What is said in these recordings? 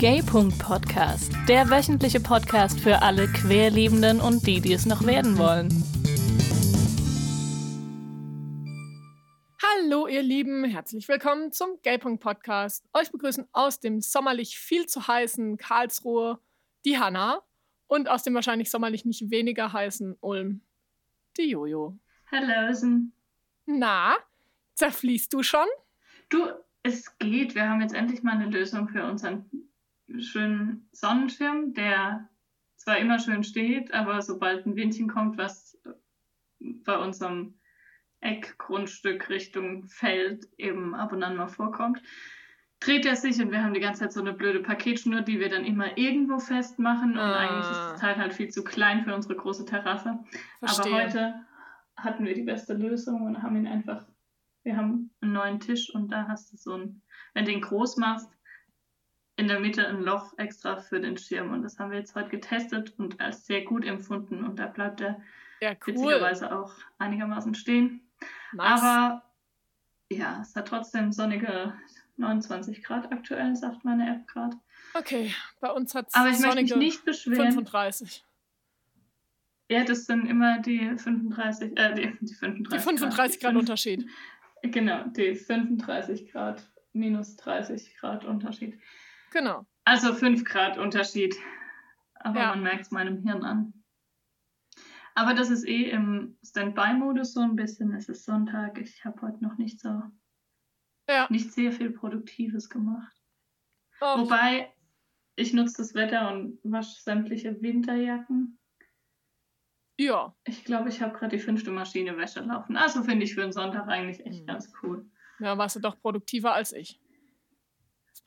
Gay.Podcast, der wöchentliche Podcast für alle Querliebenden und die, die es noch werden wollen. Hallo ihr Lieben, herzlich willkommen zum Gay.Podcast. Euch begrüßen aus dem sommerlich viel zu heißen Karlsruhe die Hanna und aus dem wahrscheinlich sommerlich nicht weniger heißen Ulm die Jojo. Hallösen. Na, zerfließt du schon? Du, es geht. Wir haben jetzt endlich mal eine Lösung für unseren schönen Sonnenschirm, der zwar immer schön steht, aber sobald ein Windchen kommt, was bei unserem Eckgrundstück Richtung Feld eben ab und an mal vorkommt, dreht er sich und wir haben die ganze Zeit so eine blöde Paketschnur, die wir dann immer irgendwo festmachen und ah. eigentlich ist das Teil halt viel zu klein für unsere große Terrasse. Verstehe. Aber heute hatten wir die beste Lösung und haben ihn einfach, wir haben einen neuen Tisch und da hast du so ein, wenn du ihn groß machst, in der Mitte ein Loch extra für den Schirm. Und das haben wir jetzt heute getestet und als sehr gut empfunden. Und da bleibt er ja, cool. witzigerweise auch einigermaßen stehen. Nice. Aber ja, es hat trotzdem sonnige 29 Grad aktuell, sagt meine App gerade. Okay, bei uns hat es Aber ich möchte mich nicht beschweren. 35. Ja, das sind immer die 35, äh, die, die 35 Die 35 Grad, Grad Unterschied. Genau, die 35 Grad, minus 30 Grad Unterschied. Genau. Also 5 Grad Unterschied. Aber ja. man merkt es meinem Hirn an. Aber das ist eh im Standby-Modus so ein bisschen. Es ist Sonntag. Ich habe heute noch nicht so ja. nicht sehr viel Produktives gemacht. Oh. Wobei, ich nutze das Wetter und wasche sämtliche Winterjacken. Ja. Ich glaube, ich habe gerade die fünfte Maschine Wäsche laufen. Also finde ich für einen Sonntag eigentlich echt mhm. ganz cool. Ja, warst du doch produktiver als ich.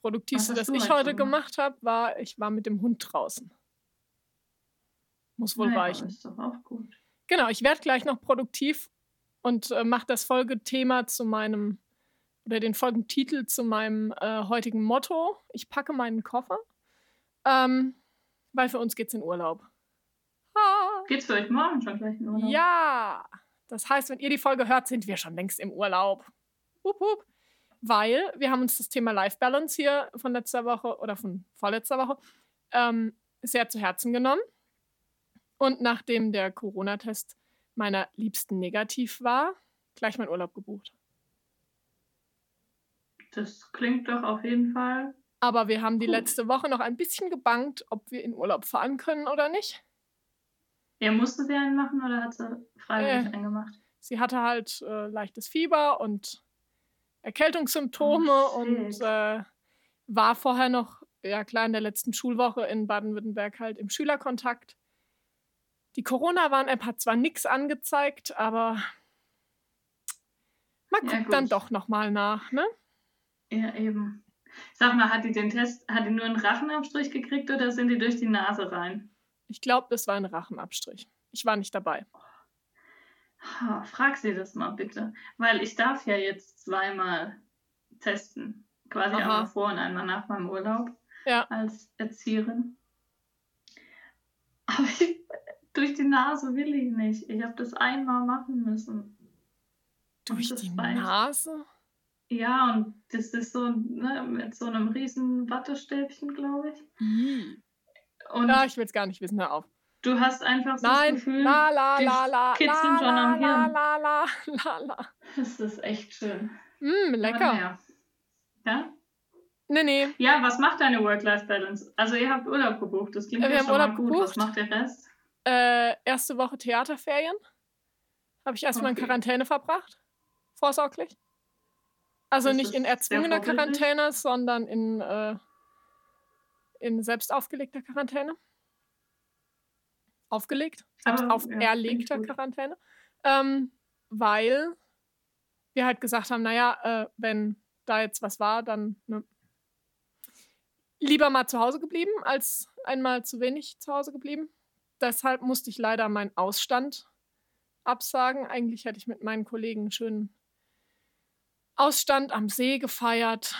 Produktivste, das ich heute gemacht habe, war, ich war mit dem Hund draußen. Muss wohl naja, reichen. Ist doch auch gut. Genau, ich werde gleich noch produktiv und äh, mache das Folgethema zu meinem oder den Folgentitel zu meinem äh, heutigen Motto. Ich packe meinen Koffer, ähm, weil für uns geht's in Urlaub. Ha. Geht's für euch morgen schon gleich in Urlaub? Ja, das heißt, wenn ihr die Folge hört, sind wir schon längst im Urlaub. Hup, hup. Weil wir haben uns das Thema Life Balance hier von letzter Woche oder von vorletzter Woche ähm, sehr zu Herzen genommen. Und nachdem der Corona-Test meiner Liebsten negativ war, gleich meinen Urlaub gebucht. Das klingt doch auf jeden Fall. Aber wir haben die gut. letzte Woche noch ein bisschen gebankt, ob wir in Urlaub fahren können oder nicht. Ja, musste sie einen machen oder hat sie freiwillig äh, einen gemacht? Sie hatte halt äh, leichtes Fieber und Erkältungssymptome oh, und äh, war vorher noch, ja klar, in der letzten Schulwoche in Baden-Württemberg halt im Schülerkontakt. Die Corona-Warn-App hat zwar nichts angezeigt, aber man guckt ja, dann doch nochmal nach, ne? Ja, eben. Sag mal, hat die den Test, hat die nur einen Rachenabstrich gekriegt oder sind die durch die Nase rein? Ich glaube, das war ein Rachenabstrich. Ich war nicht dabei. Oh, frag sie das mal bitte. Weil ich darf ja jetzt zweimal testen. Quasi Aha. einmal vor und einmal nach meinem Urlaub. Ja. Als Erzieherin. Aber ich, durch die Nase will ich nicht. Ich habe das einmal machen müssen. Durch die Nase? Ja, und das ist so ne, mit so einem riesen Wattestäbchen, glaube ich. Mhm. Und ja, ich will es gar nicht wissen, hör auf. Du hast einfach so Nein, das Gefühl, la, la, die la, la, kitzeln la, schon am Hirn. La, la, la, la. Das ist echt schön. Mm, lecker. Ja? ja? Nee, nee. Ja, was macht deine Work-Life-Balance? Also ihr habt Urlaub gebucht, das klingt ja, wir ja schon Urlaub mal gut. Gebucht. Was macht der Rest? Äh, erste Woche Theaterferien. Habe ich erstmal okay. in Quarantäne verbracht. Vorsorglich. Also das nicht in erzwungener Quarantäne, sondern in, äh, in selbst aufgelegter Quarantäne. Aufgelegt? Selbst auf ja, erlegter Quarantäne. Ähm, weil wir halt gesagt haben, naja, äh, wenn da jetzt was war, dann ne, lieber mal zu Hause geblieben, als einmal zu wenig zu Hause geblieben. Deshalb musste ich leider meinen Ausstand absagen. Eigentlich hätte ich mit meinen Kollegen schön Ausstand am See gefeiert.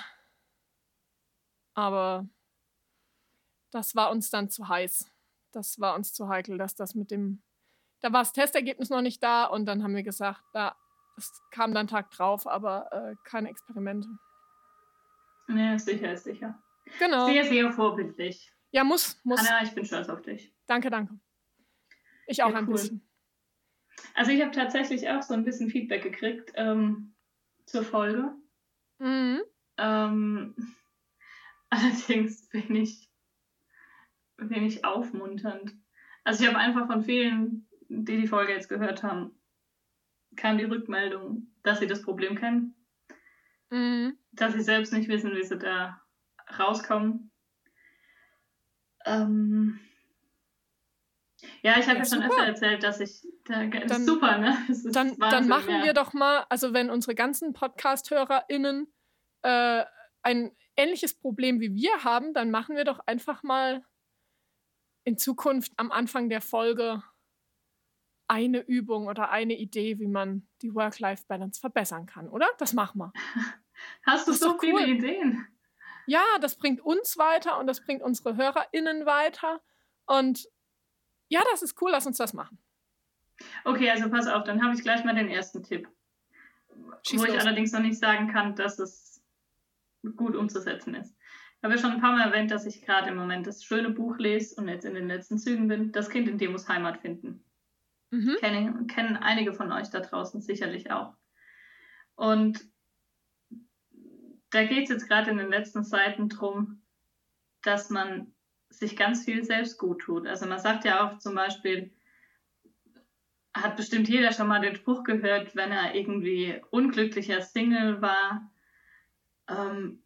Aber das war uns dann zu heiß. Das war uns zu heikel, dass das mit dem. Da war das Testergebnis noch nicht da und dann haben wir gesagt, ja, es kam dann Tag drauf, aber äh, keine Experimente. Nee, sicher ist sicher. Genau. Sehr, sehr vorbildlich. Ja, muss, muss. Anna, ich bin stolz auf dich. Danke, danke. Ich auch Ja, ein cool. bisschen. Also ich habe tatsächlich auch so ein bisschen Feedback gekriegt ähm, zur Folge. Mhm. Ähm, allerdings wenig, wenig aufmunternd. Also ich habe einfach von vielen, die die Folge jetzt gehört haben, kam die Rückmeldung, dass sie das Problem kennen, Mhm. dass sie selbst nicht wissen, wie sie da rauskommen. Ähm, ja, ich habe Ja, ja, schon super. öfter erzählt, dass ich da das Dann- ist super, ne? Das Dann, dann machen ja. wir doch mal, also wenn unsere ganzen Podcast-HörerInnen äh, ein ähnliches Problem wie wir haben, dann machen wir doch einfach mal in Zukunft am Anfang der Folge eine Übung oder eine Idee, wie man die Work-Life-Balance verbessern kann, oder? Das machen wir. Hast du so viele cool. Ideen? Ja, das bringt uns weiter und das bringt unsere HörerInnen weiter. Und ja, das ist cool, lass uns das machen. Okay, also pass auf, dann habe ich gleich mal den ersten Tipp. Schieß wo ich los. allerdings noch nicht sagen kann, dass es gut umzusetzen ist. Ich habe ja schon ein paar Mal erwähnt, dass ich gerade im Moment das schöne Buch lese und jetzt in den letzten Zügen bin. Das Kind in dem muss Heimat finden. Mhm. Kennen, kennen einige von euch da draußen sicherlich auch. Und da geht es jetzt gerade in den letzten Seiten drum, dass man sich ganz viel selbst gut tut. Also man sagt ja auch zum Beispiel, hat bestimmt jeder schon mal den Spruch gehört, wenn er irgendwie unglücklicher Single war ähm,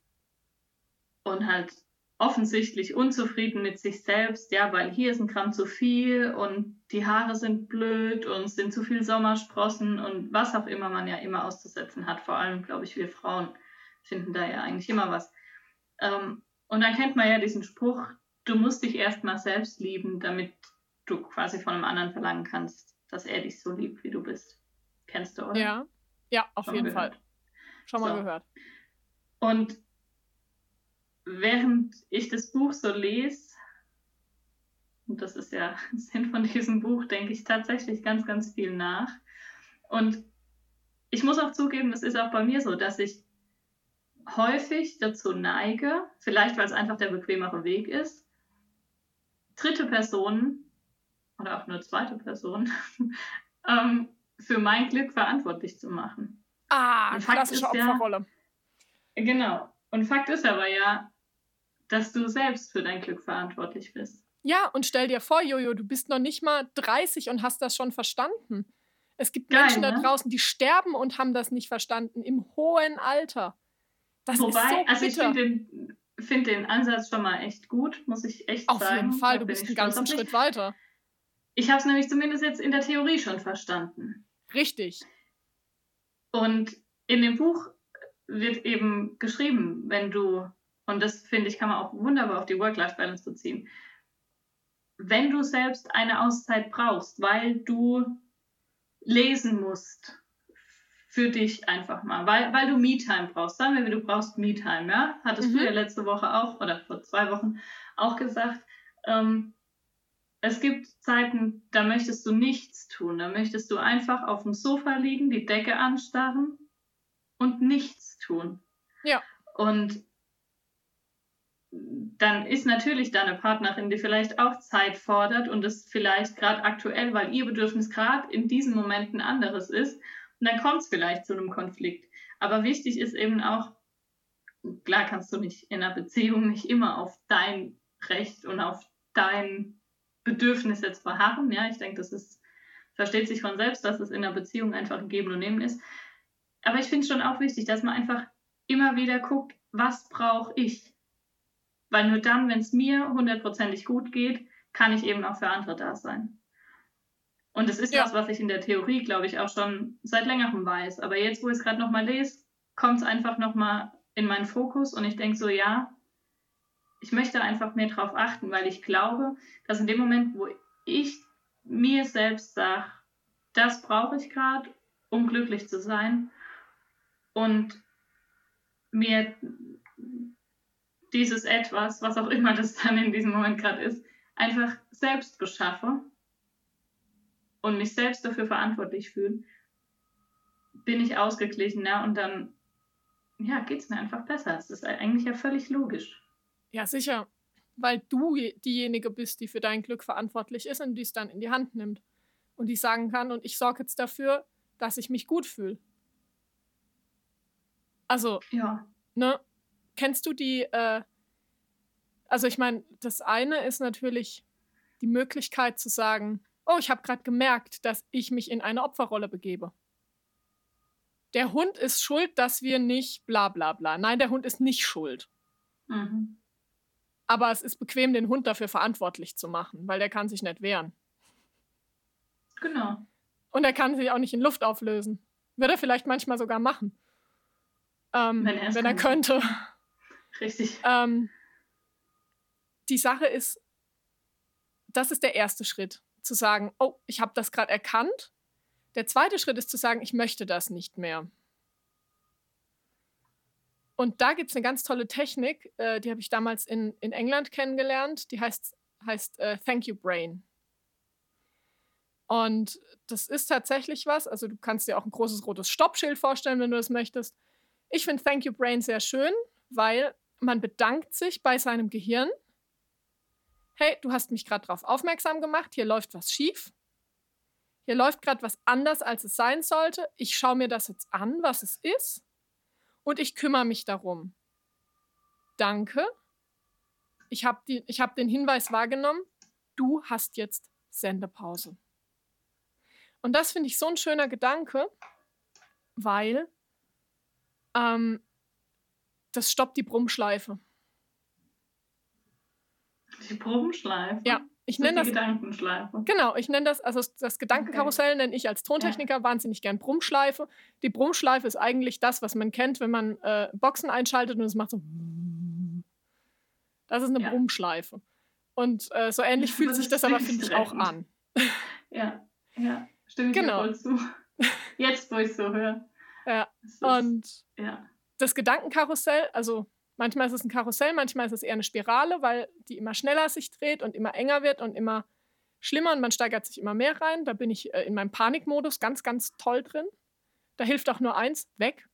und halt offensichtlich unzufrieden mit sich selbst, ja, weil hier ist ein Gramm zu viel und die Haare sind blöd und es sind zu viel Sommersprossen und was auch immer man ja immer auszusetzen hat. Vor allem, glaube ich, wir Frauen finden da ja eigentlich immer was. Ähm, und dann kennt man ja diesen Spruch, du musst dich erstmal selbst lieben, damit du quasi von einem anderen verlangen kannst, dass er dich so liebt, wie du bist. Kennst du, oder? Ja, ja, auf Schon jeden mal Fall. gehört. Schon mal So. gehört. Und während ich das Buch so lese, und das ist ja Sinn von diesem Buch, denke ich tatsächlich ganz, ganz viel nach. Und ich muss auch zugeben, es ist auch bei mir so, dass ich häufig dazu neige, vielleicht weil es einfach der bequemere Weg ist, dritte Personen oder auch nur zweite Personen ähm, für mein Glück verantwortlich zu machen. Ah, klassische ist ja- Opferrolle. Genau. Und Fakt ist aber ja, dass du selbst für dein Glück verantwortlich bist. Ja, und stell dir vor, Jojo, du bist noch nicht mal 30 und hast das schon verstanden. Es gibt Geil, Menschen da ne? draußen, die sterben und haben das nicht verstanden im hohen Alter. Das Wobei, ist so also ich finde den, find den Ansatz schon mal echt gut, muss ich echt Auf sagen. jeden Fall, Da du bist einen ganzen auf mich. Schritt weiter. Ich habe es nämlich zumindest jetzt in der Theorie schon verstanden. Richtig. Und in dem Buch wird eben geschrieben, wenn du, und das finde ich, kann man auch wunderbar auf die Work-Life-Balance beziehen, wenn du selbst eine Auszeit brauchst, weil du lesen musst, für dich einfach mal, weil, weil du Me-Time brauchst. Sagen wir, du brauchst Me-Time, ja? Hattest Mhm. du ja letzte Woche auch, oder vor zwei Wochen auch gesagt, ähm, es gibt Zeiten, da möchtest du nichts tun. Da möchtest du einfach auf dem Sofa liegen, die Decke anstarren und nichts tun. Ja. Und dann ist natürlich deine Partnerin, die vielleicht auch Zeit fordert und es vielleicht gerade aktuell, weil ihr Bedürfnis gerade in diesen Momenten anderes ist, und dann kommt es vielleicht zu einem Konflikt. Aber wichtig ist eben auch, klar kannst du nicht in einer Beziehung nicht immer auf dein Recht und auf dein Bedürfnis jetzt beharren. Ja, ich denke, das ist, versteht sich von selbst, dass es in einer Beziehung einfach ein Geben und Nehmen ist. Aber ich finde es schon auch wichtig, dass man einfach immer wieder guckt, was brauche ich? Weil nur dann, wenn es mir hundertprozentig gut geht, kann ich eben auch für andere da sein. Und es ist Ja. was, was ich in der Theorie, glaube ich, auch schon seit längerem weiß. Aber jetzt, wo ich es gerade nochmal lese, kommt es einfach nochmal in meinen Fokus und ich denke so, ja, ich möchte einfach mehr drauf achten, weil ich glaube, dass in dem Moment, wo ich mir selbst sage, das brauche ich gerade, um glücklich zu sein und mir dieses etwas, was auch immer das dann in diesem Moment gerade ist, einfach selbst beschaffe und mich selbst dafür verantwortlich fühle, bin ich ausgeglichener und dann ja, geht es mir einfach besser. Es ist eigentlich ja völlig logisch. Ja, sicher. Weil du diejenige bist, die für dein Glück verantwortlich ist und die es dann in die Hand nimmt. Und die sagen kann, und ich sorge jetzt dafür, dass ich mich gut fühle. Also, ja. ne? Kennst du die, äh, also ich meine, das eine ist natürlich die Möglichkeit zu sagen, oh, ich habe gerade gemerkt, dass ich mich in eine Opferrolle begebe. Der Hund ist schuld, dass wir nicht bla bla bla. Nein, der Hund ist nicht schuld. Mhm. Aber es ist bequem, den Hund dafür verantwortlich zu machen, weil der kann sich nicht wehren. Genau. Und er kann sich auch nicht in Luft auflösen. Würde er vielleicht manchmal sogar machen. Ähm, wenn, wenn er könnte. Richtig. Ähm, die Sache ist, das ist der erste Schritt, zu sagen, oh, ich habe das gerade erkannt. Der zweite Schritt ist zu sagen, ich möchte das nicht mehr. Und da gibt es eine ganz tolle Technik, äh, die habe ich damals in, in England kennengelernt, die heißt, heißt äh, Thank You Brain. Und das ist tatsächlich was, also du kannst dir auch ein großes rotes Stoppschild vorstellen, wenn du das möchtest. Ich finde Thank You Brain sehr schön, weil man bedankt sich bei seinem Gehirn hey, du hast mich gerade darauf aufmerksam gemacht, hier läuft was schief. Hier läuft gerade was anders, als es sein sollte. Ich schaue mir das jetzt an, was es ist, und ich kümmere mich darum. Danke. Ich habe hab den Hinweis wahrgenommen, du hast jetzt Sendepause. Und das finde ich so ein schöner Gedanke, weil ähm, das stoppt die Brummschleife. Die Probenschleife. Ja, ich nenne das. Gedankenschleife. Genau, ich nenne das, also das Gedankenkarussell okay. nenne ich als Tontechniker ja. wahnsinnig gern Brummschleife. Die Brummschleife ist eigentlich das, was man kennt, wenn man äh, Boxen einschaltet und es macht so. Das ist eine ja. Brummschleife. Und äh, so ähnlich fühlt sich das aber, finde ich, auch an. Ja, ja, stimme ich genau. voll zu. Jetzt, wo ich so höre. Ja, ist, und ja. Das Gedankenkarussell, also Manchmal ist es ein Karussell, manchmal ist es eher eine Spirale, weil die immer schneller sich dreht und immer enger wird und immer schlimmer und man steigert sich immer mehr rein. Da bin ich äh, in meinem Panikmodus ganz, ganz toll drin. Da hilft auch nur eins, weg.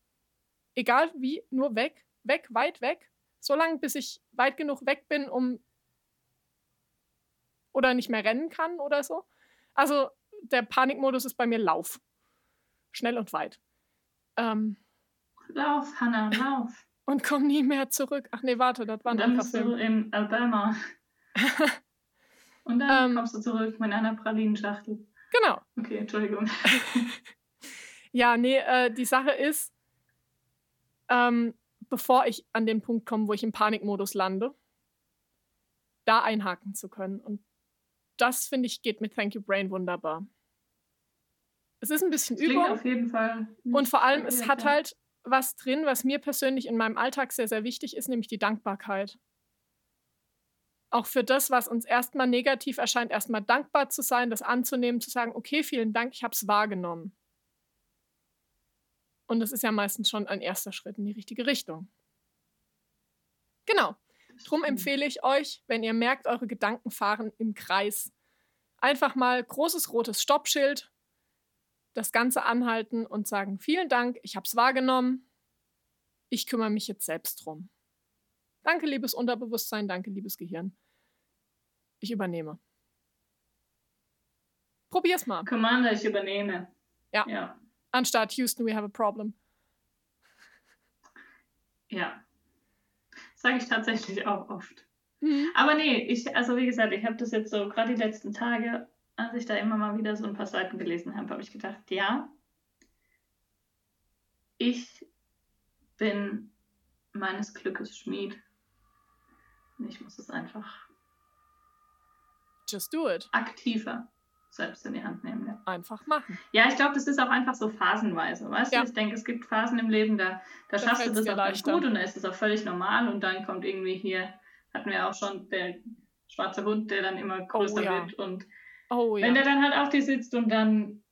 Egal wie, nur weg, weg, weit weg. So lange, bis ich weit genug weg bin, um oder nicht mehr rennen kann oder so. Also der Panikmodus ist bei mir Lauf. Schnell und weit. Ähm, lauf, Hannah, lauf und komm nie mehr zurück. Ach nee, warte, das war ein Dann bist du in Alabama. und dann ähm, kommst du zurück mit einer Pralinenschachtel. Genau. Okay, Entschuldigung. ja, nee, äh, die Sache ist, ähm, bevor ich an den Punkt komme, wo ich im Panikmodus lande, da einhaken zu können. Und das, finde ich, geht mit Thank You Brain wunderbar. Es ist ein bisschen Übung. auf jeden Fall. Und vor allem, es hat halt was drin, was mir persönlich in meinem Alltag sehr, sehr wichtig ist, nämlich die Dankbarkeit. Auch für das, was uns erstmal negativ erscheint, erstmal dankbar zu sein, das anzunehmen, zu sagen, okay, vielen Dank, ich habe es wahrgenommen. Und das ist ja meistens schon ein erster Schritt in die richtige Richtung. Genau. Drum empfehle ich euch, wenn ihr merkt, eure Gedanken fahren im Kreis, einfach mal großes rotes Stoppschild das Ganze anhalten und sagen, vielen Dank, ich habe es wahrgenommen, ich kümmere mich jetzt selbst drum. Danke, liebes Unterbewusstsein, danke, liebes Gehirn. Ich übernehme. Probier's mal. Commander, ich übernehme. Ja. ja. Anstatt Houston, we have a problem. Ja. Sage ich tatsächlich auch oft. Mhm. Aber nee, ich, also wie gesagt, ich habe das jetzt so gerade die letzten Tage als ich da immer mal wieder so ein paar Seiten gelesen habe, habe ich gedacht, ja, ich bin meines Glückes Schmied. Und ich muss es einfach Just do it. aktiver selbst in die Hand nehmen. Ja. Einfach machen. Ja, ich glaube, das ist auch einfach so phasenweise. Weißt ja. du, ich denke, es gibt Phasen im Leben, da, da schaffst du das auch ganz gut und da ist es auch völlig normal und dann kommt irgendwie hier, hatten wir auch schon, der schwarze Hund, der dann immer größer oh, ja. wird und Oh, ja. Wenn der dann halt auf dir sitzt und dann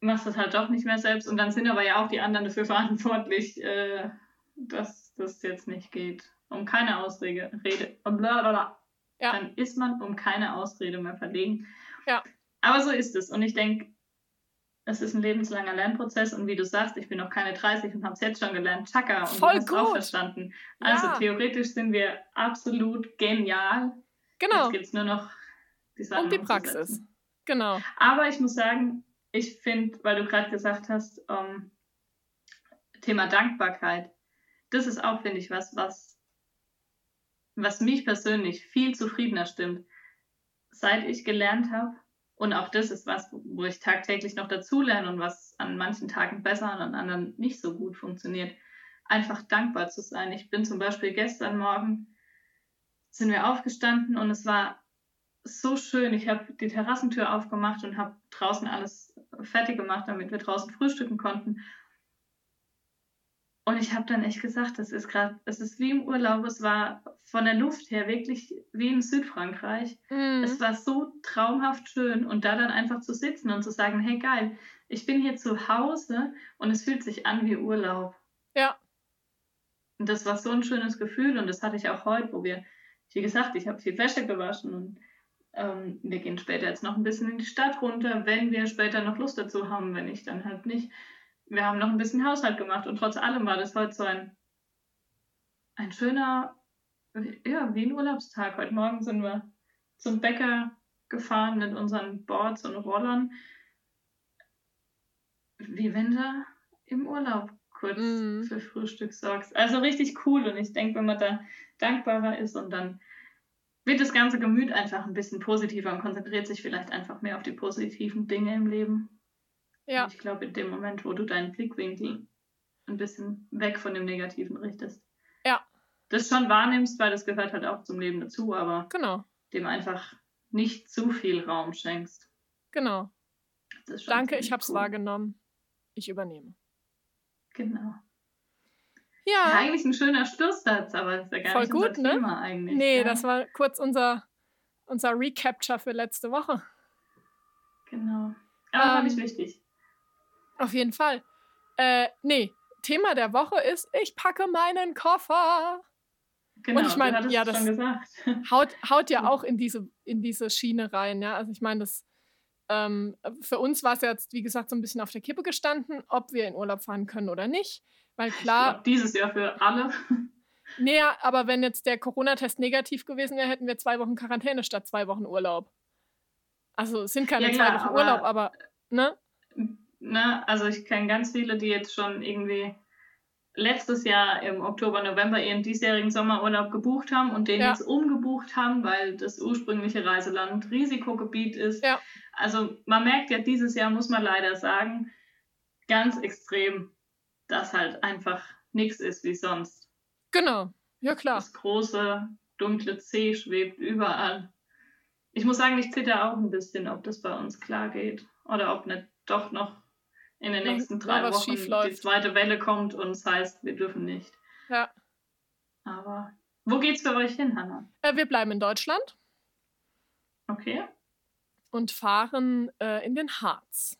machst du es halt doch nicht mehr selbst und dann sind aber ja auch die anderen dafür verantwortlich, äh, dass das jetzt nicht geht. Um keine Ausrede, Rede, blablabla. Ja. Dann ist man um keine Ausrede mehr verlegen. Ja. Aber so ist es. Und ich denke, es ist ein lebenslanger Lernprozess und wie du sagst, ich bin noch keine 30 und habe es jetzt schon gelernt. Chaka und Voll du hast gut. auch verstanden. Also Ja. theoretisch sind wir absolut genial. Genau. Jetzt gibt es nur noch die Sachen Und die. Praxis. Genau. Aber ich muss sagen, ich finde, weil du gerade gesagt hast, ähm, Thema Dankbarkeit, das ist auch, finde ich, was, was, was mich persönlich viel zufriedener stimmt. Seit ich gelernt habe, und auch das ist was, wo ich tagtäglich noch dazulerne und was an manchen Tagen besser und an anderen nicht so gut funktioniert, einfach dankbar zu sein. Ich bin zum Beispiel gestern Morgen, sind wir aufgestanden und es war so schön. Ich habe die Terrassentür aufgemacht und habe draußen alles fertig gemacht, damit wir draußen frühstücken konnten. Und ich habe dann echt gesagt, das ist gerade, es ist wie im Urlaub. Es war von der Luft her wirklich wie in Südfrankreich. Mhm. Es war so traumhaft schön und da dann einfach zu sitzen und zu sagen, hey geil, ich bin hier zu Hause und es fühlt sich an wie Urlaub. Ja. Und das war so ein schönes Gefühl und das hatte ich auch heute, wo wir, wie gesagt, ich habe viel Wäsche gewaschen und ähm, wir gehen später jetzt noch ein bisschen in die Stadt runter, wenn wir später noch Lust dazu haben, wenn ich dann halt nicht. Wir haben noch ein bisschen Haushalt gemacht und trotz allem war das heute so ein, ein schöner, ja, wie ein Urlaubstag. Heute Morgen sind wir zum Bäcker gefahren mit unseren Boards und Rollern. Wie wenn du im Urlaub kurz Mhm. für Frühstück sorgst. Also richtig cool und ich denke, wenn man da dankbarer ist und dann wird das ganze Gemüt einfach ein bisschen positiver und konzentriert sich vielleicht einfach mehr auf die positiven Dinge im Leben. Ja. Und ich glaube, in dem Moment, wo du deinen Blickwinkel ein bisschen weg von dem Negativen richtest. Ja. Das schon wahrnimmst, weil das gehört halt auch zum Leben dazu, aber Genau. dem einfach nicht zu viel Raum schenkst. Genau. Danke, ich habe es cool. wahrgenommen. Ich übernehme. Genau. Ja, Ja. eigentlich ein schöner Schlusssatz, aber das ist ja gar Voll nicht gut, unser ne? Thema eigentlich. Nee, ja. das war kurz unser, unser Recapture für letzte Woche. Genau. Aber fand ich Ähm, wichtig. Auf jeden Fall. Äh, nee, Thema der Woche ist, ich packe meinen Koffer. Genau, ich mein, du hattest ja, das-. Haut, haut ja Ja. auch in diese, in diese Schiene rein, ja. Also ich meine, das ähm, für uns war es jetzt, wie gesagt, so ein bisschen auf der Kippe gestanden, ob wir in Urlaub fahren können oder nicht. Weil Ich klar, glaub, dieses Jahr für alle. näher, aber wenn jetzt der Corona-Test negativ gewesen wäre, hätten wir zwei Wochen Quarantäne statt zwei Wochen Urlaub. Also es sind keine Ja, zwei Wochen aber- Urlaub, aber ne? Ne? Also ich kenne ganz viele, die jetzt schon irgendwie letztes Jahr im Oktober, November ihren diesjährigen Sommerurlaub gebucht haben und den Ja. jetzt umgebucht haben, weil das ursprüngliche Reiseland Risikogebiet ist. Also man merkt ja, dieses Jahr muss man leider sagen, ganz extrem, dass halt einfach nichts ist wie sonst. Genau. Ja, klar. Das große, dunkle C schwebt überall. Ich muss sagen, ich zitter auch ein bisschen, ob das bei uns klar geht. Oder ob nicht doch noch in den nächsten drei Wochen die zweite Welle kommt und es heißt, wir dürfen nicht. Ja. Aber wo geht's für euch hin, Hannah? Äh, wir bleiben in Deutschland Okay. und fahren äh, in den Harz.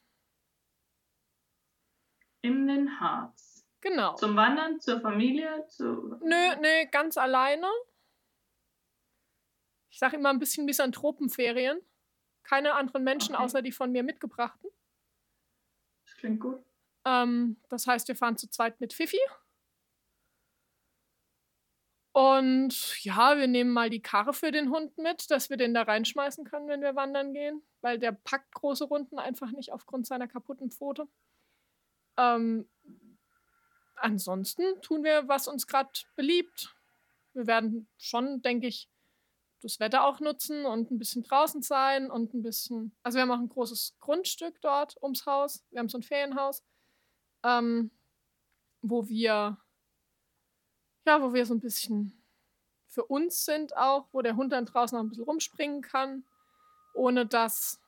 In den Harz. Genau. Zum Wandern, zur Familie, zu. Nö, nö, ganz alleine. Ich sage immer ein bisschen Misanthropenferien. Keine anderen Menschen Okay. außer die von mir mitgebrachten. Das klingt gut. Ähm, das heißt, wir fahren zu zweit mit Fifi. Und ja, wir nehmen mal die Karre für den Hund mit, dass wir den da reinschmeißen können, wenn wir wandern gehen, weil der packt große Runden einfach nicht aufgrund seiner kaputten Pfote. Ähm, ansonsten tun wir, was uns gerade beliebt. Wir werden schon, denke ich, das Wetter auch nutzen und ein bisschen draußen sein und ein bisschen. Also wir haben auch ein großes Grundstück dort ums Haus. Wir haben so ein Ferienhaus, ähm, wo wir ja, wo wir so ein bisschen für uns sind auch, wo der Hund dann draußen noch ein bisschen rumspringen kann, ohne dass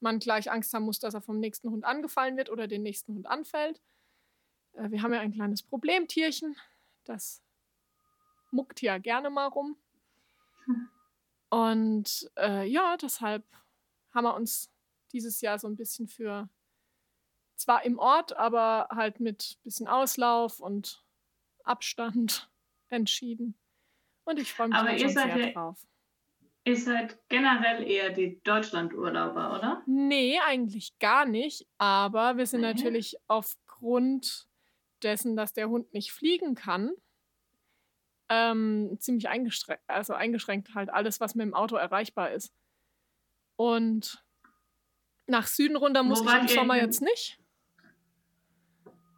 man gleich Angst haben muss, dass er vom nächsten Hund angefallen wird oder den nächsten Hund anfällt. Äh, wir haben ja ein kleines Problemtierchen, das muckt ja gerne mal rum. Hm. Und äh, ja, deshalb haben wir uns dieses Jahr so ein bisschen für, zwar im Ort, aber halt mit bisschen Auslauf und Abstand entschieden. Und ich freue mich Aber schon sehr ja- drauf. Ihr seid generell eher die Deutschlandurlauber, oder? Nee, eigentlich gar nicht. Aber wir sind Nee. natürlich aufgrund dessen, dass der Hund nicht fliegen kann, ähm, ziemlich eingeschränkt, also eingeschränkt halt alles, was mit dem Auto erreichbar ist. Und nach Süden runter muss Wo ich im Sommer hin? jetzt nicht.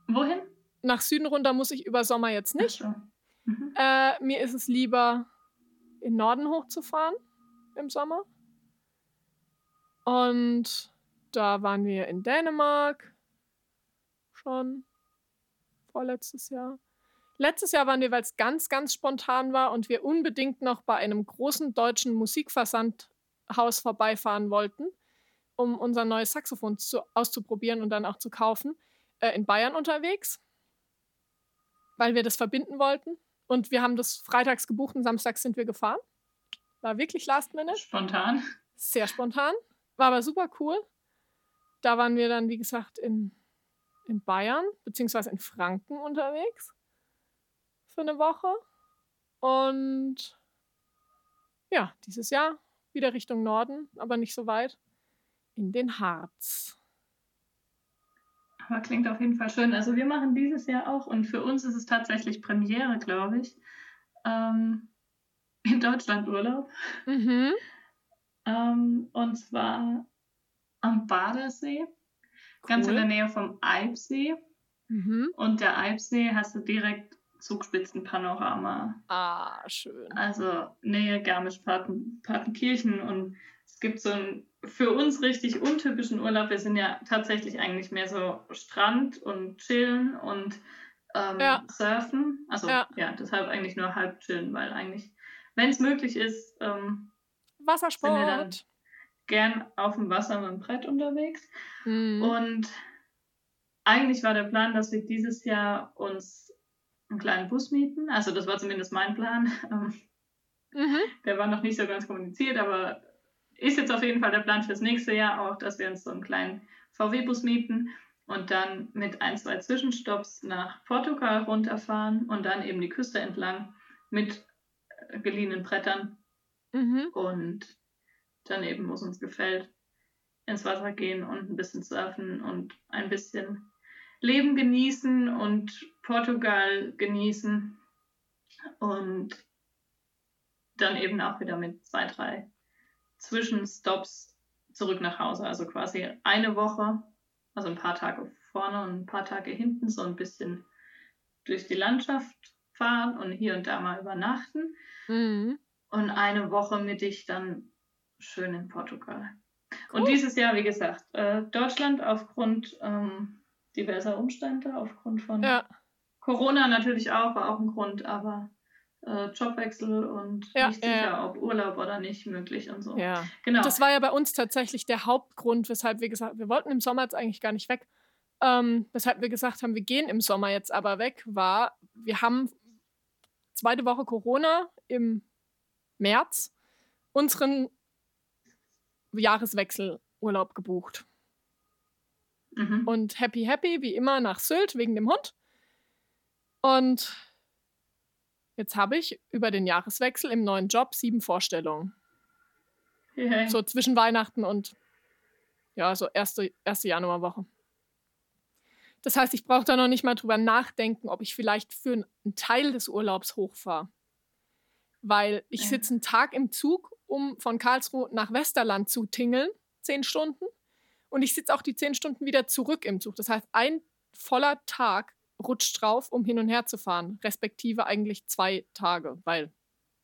Wohin? Nach Süden runter muss ich über Sommer jetzt nicht. So. Mhm. Äh, mir ist es lieber, in Norden hochzufahren im Sommer. Und da waren wir in Dänemark schon vorletztes Jahr. Letztes Jahr waren wir, weil es ganz, ganz spontan war und wir unbedingt noch bei einem großen deutschen Musikversandhaus vorbeifahren wollten, um unser neues Saxophon zu, auszuprobieren und dann auch zu kaufen, äh, in Bayern unterwegs, weil wir das verbinden wollten. Und wir haben das freitags gebucht und samstags sind wir gefahren. War wirklich last minute. Spontan. Sehr spontan. War aber super cool. Da waren wir dann, wie gesagt, in, in Bayern, beziehungsweise in Franken unterwegs. Für eine Woche. Und ja, dieses Jahr wieder Richtung Norden, aber nicht so weit. In den Harz. Aber klingt auf jeden Fall schön. Also wir machen dieses Jahr auch und für uns ist es tatsächlich Premiere, glaube ich. Ähm, in Deutschland Urlaub. Mhm. Ähm, und zwar am Badersee, ganz in Cool. der Nähe vom Eibsee. Mhm. Und der Eibsee hast du direkt Zugspitzenpanorama. Ah, schön. Also Nähe Garmisch-Partenkirchen. Und es gibt so einen für uns richtig untypischen Urlaub. Wir sind ja tatsächlich eigentlich mehr so Strand und chillen und ähm, Ja. surfen. Also Ja. ja. deshalb eigentlich nur halb chillen, weil eigentlich, wenn es möglich ist, ähm, Wassersport. Sind wir dann- gern auf dem Wasser mit dem Brett unterwegs. Mhm. Und eigentlich war der Plan, dass wir dieses Jahr uns einen kleinen Bus mieten. Also das war zumindest mein Plan. Ähm, Mhm. Der war noch nicht so ganz kommuniziert, aber ist jetzt auf jeden Fall der Plan fürs nächste Jahr auch, dass wir uns so einen kleinen VW-Bus mieten und dann mit ein, zwei Zwischenstopps nach Portugal runterfahren und dann eben die Küste entlang mit geliehenen Brettern Mhm. und dann eben, wo es uns gefällt, ins Wasser gehen und ein bisschen surfen und ein bisschen Leben genießen und Portugal genießen und dann eben auch wieder mit zwei, drei Zwischenstops zurück nach Hause. Also quasi eine Woche, also ein paar Tage vorne und ein paar Tage hinten, so ein bisschen durch die Landschaft fahren und hier und da mal übernachten. Mhm. Und eine Woche mittig dann schön in Portugal. Und Cool. dieses Jahr, wie gesagt, äh, Deutschland aufgrund ähm, diverser Umstände, aufgrund von Ja. Corona natürlich auch, war auch ein Grund, aber äh, Jobwechsel und Ja, nicht sicher, ja. ob Urlaub oder nicht möglich und so. ja. Genau. Das war ja bei uns tatsächlich der Hauptgrund, weshalb wir gesagt haben, wir wollten im Sommer jetzt eigentlich gar nicht weg. Ähm, weshalb wir gesagt haben, wir gehen im Sommer jetzt aber weg, war, wir haben zweite Woche Corona im März unseren Jahreswechselurlaub gebucht. mhm. Und happy, happy, wie immer, nach Sylt wegen dem Hund. Und jetzt habe ich über den Jahreswechsel im neuen Job sieben Vorstellungen. Hey, So zwischen Weihnachten und ja, so erste, erste Januarwoche. Das heißt, ich brauche da noch nicht mal drüber nachdenken, ob ich vielleicht für einen Teil des Urlaubs hochfahre. Weil ich sitze einen Tag im Zug, um von Karlsruhe nach Westerland zu tingeln, zehn Stunden. Und ich sitze auch die zehn Stunden wieder zurück im Zug. Das heißt, ein voller Tag rutscht drauf, um hin und her zu fahren. Respektive eigentlich zwei Tage, weil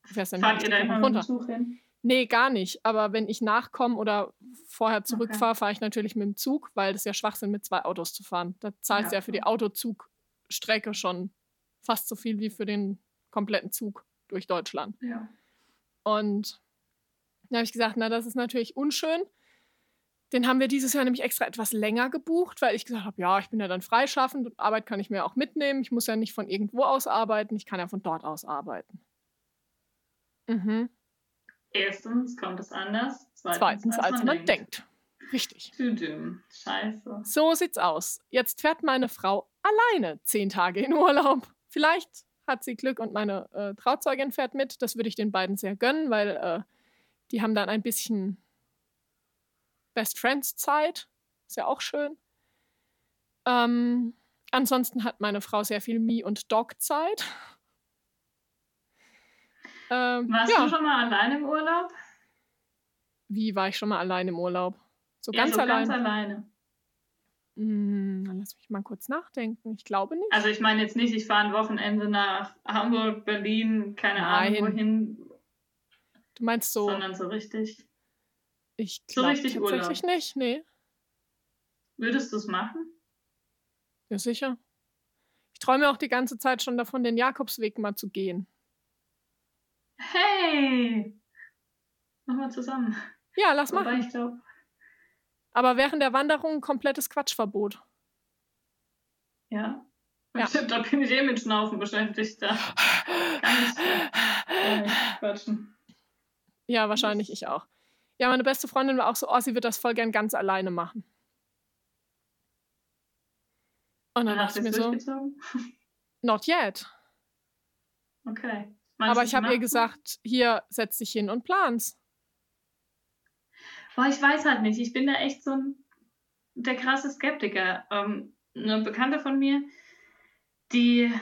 du fährst dann Fahrt ihr da immer mit dem Zug hin? Nee, gar nicht. Aber wenn ich nachkomme oder vorher zurückfahre, fahre ich natürlich mit dem Zug, weil das ja Schwachsinn mit zwei Autos zu fahren. Da zahlst du Ja, ja für die. Autozugstrecke schon fast so viel wie für den kompletten Zug durch Deutschland. Ja. Und da habe ich gesagt, na, das ist natürlich unschön. Den haben wir dieses Jahr nämlich extra etwas länger gebucht, weil ich gesagt habe, ja, ich bin ja dann freischaffend und Arbeit kann ich mir auch mitnehmen. Ich muss ja nicht von irgendwo aus arbeiten, ich kann ja von dort aus arbeiten. Mhm. Erstens kommt es anders. Zweitens, Zweitens, als man denkt. Richtig. Tüdüm. Scheiße. So sieht's aus. Jetzt fährt meine Frau alleine zehn Tage in Urlaub. Vielleicht hat sie Glück und meine äh, Trauzeugin fährt mit. Das würde ich den beiden sehr gönnen, weil äh, Die haben dann ein bisschen Best Friends Zeit. Ist ja auch schön. Ähm, ansonsten hat meine Frau sehr viel Me- und Dog-Zeit. Ähm, Warst ja. du schon mal alleine im Urlaub? Wie war ich schon mal alleine im Urlaub? So ja, ganz so alleine? ganz alleine. Hm, lass mich mal kurz nachdenken. Ich glaube nicht. Also ich meine jetzt nicht, ich fahre ein Wochenende nach Hamburg, Berlin, keine Nein. Ahnung wohin. Du meinst so? Sondern so richtig. Ich glaube so richtig tatsächlich Urlaub. nicht, nee. Würdest du es machen? Ja, sicher. Ich träume auch die ganze Zeit schon davon, den Jakobsweg mal zu gehen. Hey! Machen wir zusammen. Ja, lass Wobei machen. Ich glaub... Aber während der Wanderung ein komplettes Quatschverbot. Ja. ja. Da bin ich eh mit Schnaufen beschäftigt. Da kann ich äh, quatschen. Ja, wahrscheinlich ich auch. Ja, meine beste Freundin war auch so, oh, sie wird das voll gern ganz alleine machen. Und dann dachte ich mir so, not yet. Okay. Meinst Aber ich habe ihr gesagt, hier setz dich hin und plan's. Boah, ich weiß halt nicht. Ich bin da echt so ein, der krasse Skeptiker. Ähm, eine Bekannte von mir, die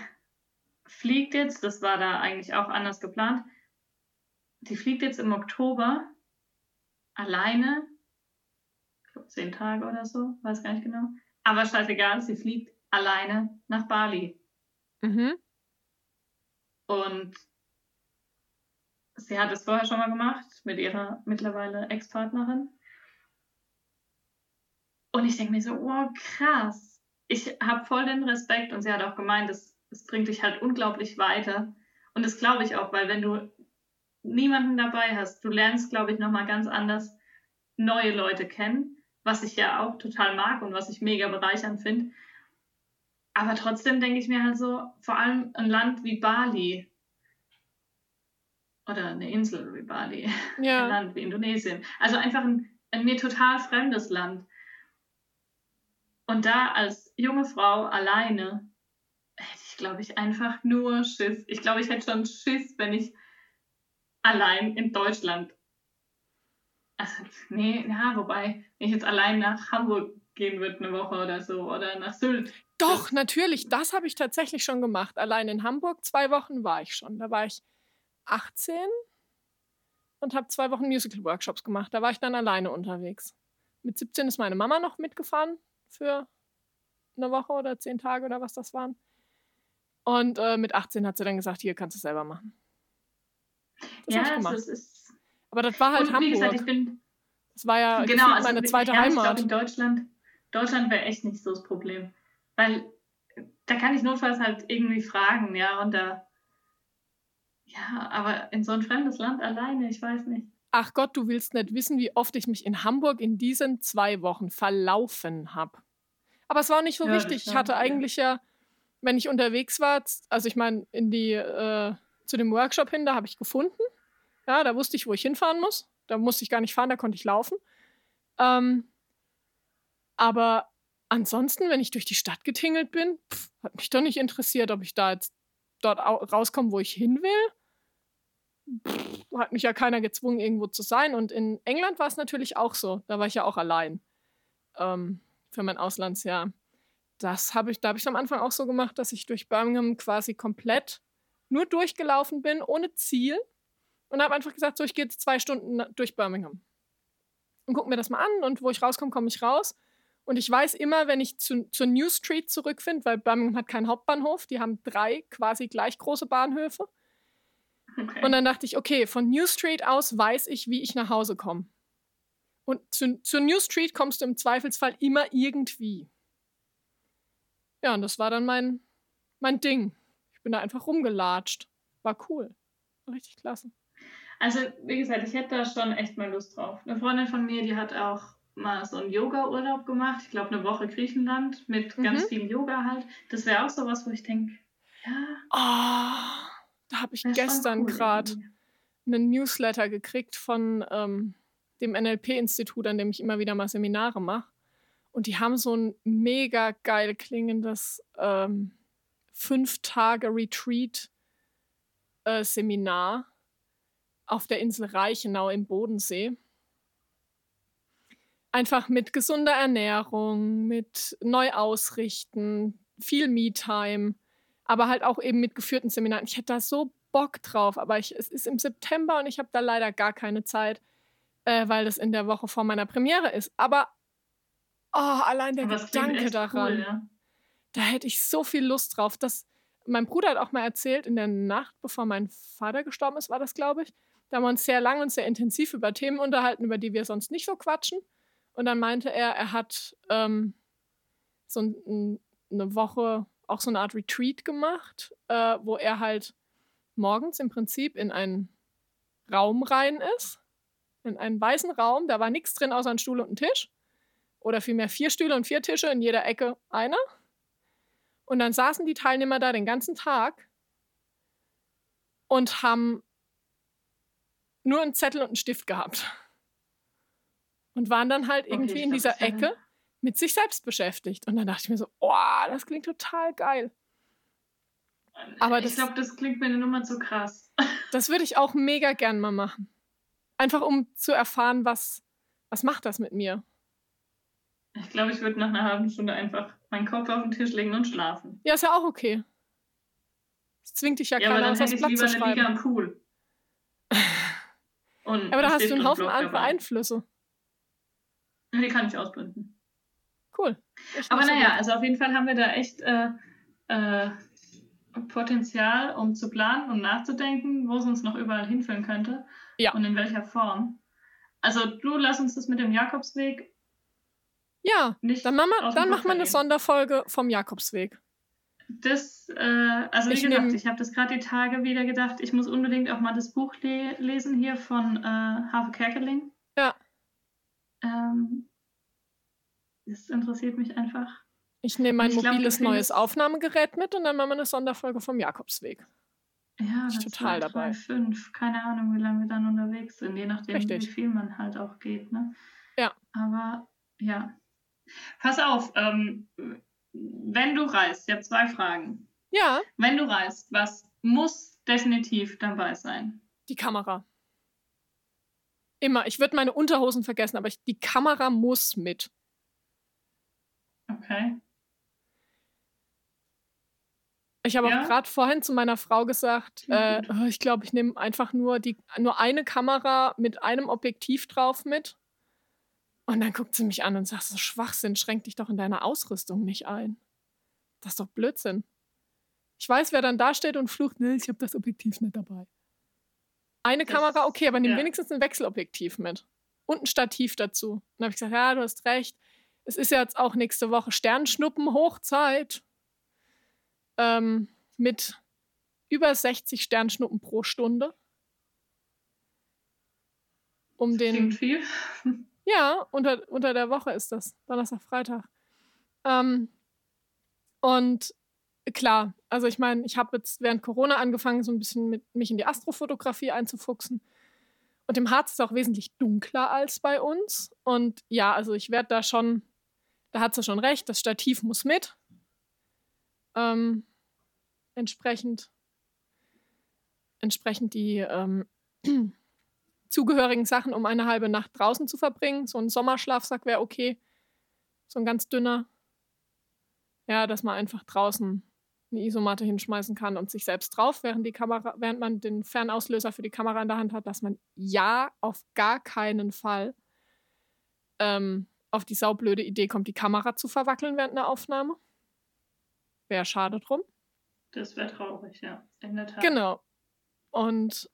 fliegt jetzt, das war da eigentlich auch anders geplant, die fliegt jetzt im Oktober alleine, ich glaube zehn Tage oder so, weiß gar nicht genau. Aber scheißegal, sie fliegt alleine nach Bali. Mhm. Und sie hat es vorher schon mal gemacht mit ihrer mittlerweile Ex-Partnerin. Und ich denke mir so, oh krass. Ich habe voll den Respekt und sie hat auch gemeint, es, es bringt dich halt unglaublich weiter. Und das glaube ich auch, weil wenn du niemanden dabei hast, du lernst, glaube ich, nochmal ganz anders neue Leute kennen, was ich ja auch total mag und was ich mega bereichernd finde. Aber trotzdem denke ich mir halt so, vor allem ein Land wie Bali, oder eine Insel wie Bali, ja. ein Land wie Indonesien. Also einfach ein, ein mir total fremdes Land. Und da als junge Frau alleine hätte ich, glaube ich, einfach nur Schiss. Ich glaube, ich hätte schon Schiss, wenn ich allein in Deutschland. Also, nee, ja, wobei, wenn ich jetzt allein nach Hamburg gehen würde, eine Woche oder so, oder nach Sylt. Doch, natürlich, das habe ich tatsächlich schon gemacht. Allein in Hamburg, zwei Wochen war ich schon. Da war ich 18 und habe zwei Wochen Musical-Workshops gemacht. Da war ich dann alleine unterwegs. Mit 17 ist meine Mama noch mitgefahren für eine Woche oder zehn Tage oder was das waren. Und äh, mit 18 hat sie dann gesagt, hier kannst du es selber machen. Das ja, das ist. Aber das war halt Hamburg. Gesagt, ich bin, das war ja genau, also meine zweite ja, Heimat. Ich glaube, in Deutschland, Deutschland wäre echt nicht so das Problem. Weil da kann ich notfalls halt irgendwie fragen, ja, und da ja, aber in so ein fremdes Land alleine, ich weiß nicht. Ach Gott, du willst nicht wissen, wie oft ich mich in Hamburg in diesen zwei Wochen verlaufen habe. Aber es war nicht so ja, wichtig. Ich hatte eigentlich ja, wenn ich unterwegs war, also ich meine, in die, äh, zu dem Workshop hin, da habe ich gefunden. Ja, da wusste ich, wo ich hinfahren muss. Da musste ich gar nicht fahren, da konnte ich laufen. Ähm, aber ansonsten, wenn ich durch die Stadt getingelt bin, pff, hat mich doch nicht interessiert, ob ich da jetzt dort rauskomme, wo ich hin will. Pff, hat mich ja keiner gezwungen, irgendwo zu sein. Und in England war es natürlich auch so. Da war ich ja auch allein ähm, für mein Auslandsjahr. Das habe ich, da habe ich am Anfang auch so gemacht, dass ich durch Birmingham quasi komplett nur durchgelaufen bin, ohne Ziel. Und habe einfach gesagt, so, ich gehe jetzt zwei Stunden durch Birmingham. Und gucke mir das mal an und wo ich rauskomme, komme ich raus. Und ich weiß immer, wenn ich zu, zur New Street zurückfinde, weil Birmingham hat keinen Hauptbahnhof, die haben drei quasi gleich große Bahnhöfe. Okay. Und dann dachte ich, okay, von New Street aus weiß ich, wie ich nach Hause komme. Und zu, zur New Street kommst du im Zweifelsfall immer irgendwie. Ja, und das war dann mein, mein Ding. Ich bin da einfach rumgelatscht. War cool. War richtig klasse. Also, wie gesagt, ich hätte da schon echt mal Lust drauf. Eine Freundin von mir, die hat auch mal so einen Yoga-Urlaub gemacht. Ich glaube, eine Woche Griechenland mit mhm. ganz viel Yoga halt. Das wäre auch so was, wo ich denke, ja. Oh, habe ich gestern cool gerade einen Newsletter gekriegt von ähm, dem NLP-Institut, an dem ich immer wieder mal Seminare mache. Und die haben so ein mega geil klingendes ähm, fünf Tage Retreat-Seminar. auf der Insel Reichenau im Bodensee. Einfach mit gesunder Ernährung, mit Neuausrichten, viel Me-Time, aber halt auch eben mit geführten Seminaren. Ich hätte da so Bock drauf, aber ich, es ist im September und ich habe da leider gar keine Zeit, äh, weil das in der Woche vor meiner Premiere ist. Aber oh, allein der Gedanke daran, cool, ja. da hätte ich so viel Lust drauf. Das, mein Bruder hat auch mal erzählt, in der Nacht, bevor mein Vater gestorben ist, war das, glaube ich, da haben wir uns sehr lang und sehr intensiv über Themen unterhalten, über die wir sonst nicht so quatschen. Und dann meinte er, er hat ähm, so ein, eine Woche auch so eine Art Retreat gemacht, äh, wo er halt morgens im Prinzip in einen Raum rein ist, in einen weißen Raum, da war nichts drin außer ein Stuhl und ein Tisch. Oder vielmehr vier Stühle und vier Tische, in jeder Ecke einer. Und dann saßen die Teilnehmer da den ganzen Tag und haben nur einen Zettel und einen Stift gehabt. Und waren dann halt irgendwie Okay, in dieser Ecke mit sich selbst beschäftigt. Und dann dachte ich mir so, oh, das klingt total geil. Aber ich glaube, das klingt mir eine Nummer zu krass. Das würde ich auch mega gern mal machen. Einfach um zu erfahren, was, was macht das mit mir. Ich glaube, ich würde nach einer halben Stunde einfach meinen Kopf auf den Tisch legen und schlafen. Ja, ist ja auch okay. Das zwingt dich ja, Ja, aber keiner dann aus hätte das ich Blatt lieber zu eine Liga schreiben. am Pool. Aber da hast du einen Haufen andere. Einflüsse. Die kann ich ausblenden. Cool. Ich Aber naja, gut. also auf jeden Fall haben wir da echt äh, äh, Potenzial, um zu planen und nachzudenken, wo es uns noch überall hinführen könnte Ja. und in welcher Form. Also du lass uns das mit dem Jakobsweg Ja, nicht dann machen wir, aus dem dann machen wir eine. Sonderfolge vom Jakobsweg. Das, äh, also wie Ich gesagt, nehm- ich habe das gerade die Tage wieder gedacht, ich muss unbedingt auch mal das Buch le lesen hier von äh, Harve Kerkeling. Ja. Ähm, das interessiert mich einfach. Ich nehme mein Ich glaub, mobiles neues findest- Aufnahmegerät mit und dann machen wir eine Sonderfolge vom Jakobsweg. Ja, das total zwei, dabei. Drei, fünf. Keine Ahnung, wie lange wir dann unterwegs sind, je nachdem, Richtig. wie viel man halt auch geht. Ne? Ja. Aber ja. Pass auf, ähm, wenn du reist, ich habe zwei Fragen. Ja, Wenn du reist, was muss definitiv dabei sein? die Kamera. Immer. Ich würde meine Unterhosen vergessen, aber ich, die Kamera muss mit. Okay. Ich habe Ja? auch gerade vorhin zu meiner Frau gesagt, Mhm. äh, oh, ich glaube, ich nehme einfach nur die nur eine Kamera mit einem Objektiv drauf mit. Und dann guckt sie mich an und sagt, so Schwachsinn, schränk dich doch in deiner Ausrüstung nicht ein. Das ist doch Blödsinn. Ich weiß, wer dann da steht und flucht, nee, ich habe das Objektiv nicht dabei. Eine Das- Kamera, okay, aber nimm ja. wenigstens ein Wechselobjektiv mit. Und ein Stativ dazu. Und dann habe ich gesagt, ja, du hast recht. Es ist ja jetzt auch nächste Woche Sternschnuppen-Hochzeit. Ähm, mit über 60 Sternschnuppen pro Stunde. Um den. Klingt viel. Ja, unter, unter der Woche ist das. Donnerstag, Freitag. Ähm, und klar, also ich meine, ich habe jetzt während Corona angefangen, so ein bisschen mit mich in die Astrofotografie einzufuchsen. Und im Harz ist es auch wesentlich dunkler als bei uns. Und ja, also ich werde da schon, da hat sie schon recht, das Stativ muss mit. Ähm, entsprechend, entsprechend die ähm, zugehörigen Sachen, um eine halbe Nacht draußen zu verbringen. So ein Sommerschlafsack wäre okay. So ein ganz dünner. Ja, dass man einfach draußen eine Isomatte hinschmeißen kann und sich selbst drauf, während die Kamera, während man den Fernauslöser für die Kamera in der Hand hat, dass man ja auf gar keinen Fall ähm, auf die saublöde Idee kommt, die Kamera zu verwackeln während einer Aufnahme. Wäre schade drum. Das wäre traurig, ja. In der Tat. Genau. Und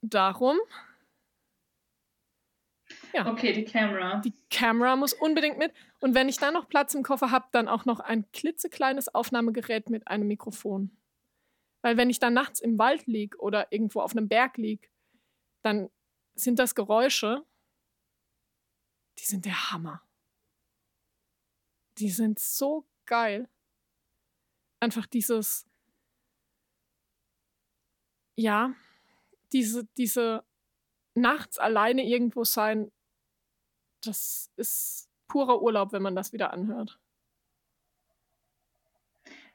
darum, Okay, die Kamera. die Kamera muss unbedingt mit. Und wenn ich dann noch Platz im Koffer habe, dann auch noch ein klitzekleines Aufnahmegerät mit einem Mikrofon. Weil wenn ich dann nachts im Wald lieg oder irgendwo auf einem Berg lieg, dann sind das Geräusche, die sind der Hammer. Die sind so geil. Einfach dieses, ja, diese, diese nachts alleine irgendwo sein, das ist purer Urlaub, wenn man das wieder anhört.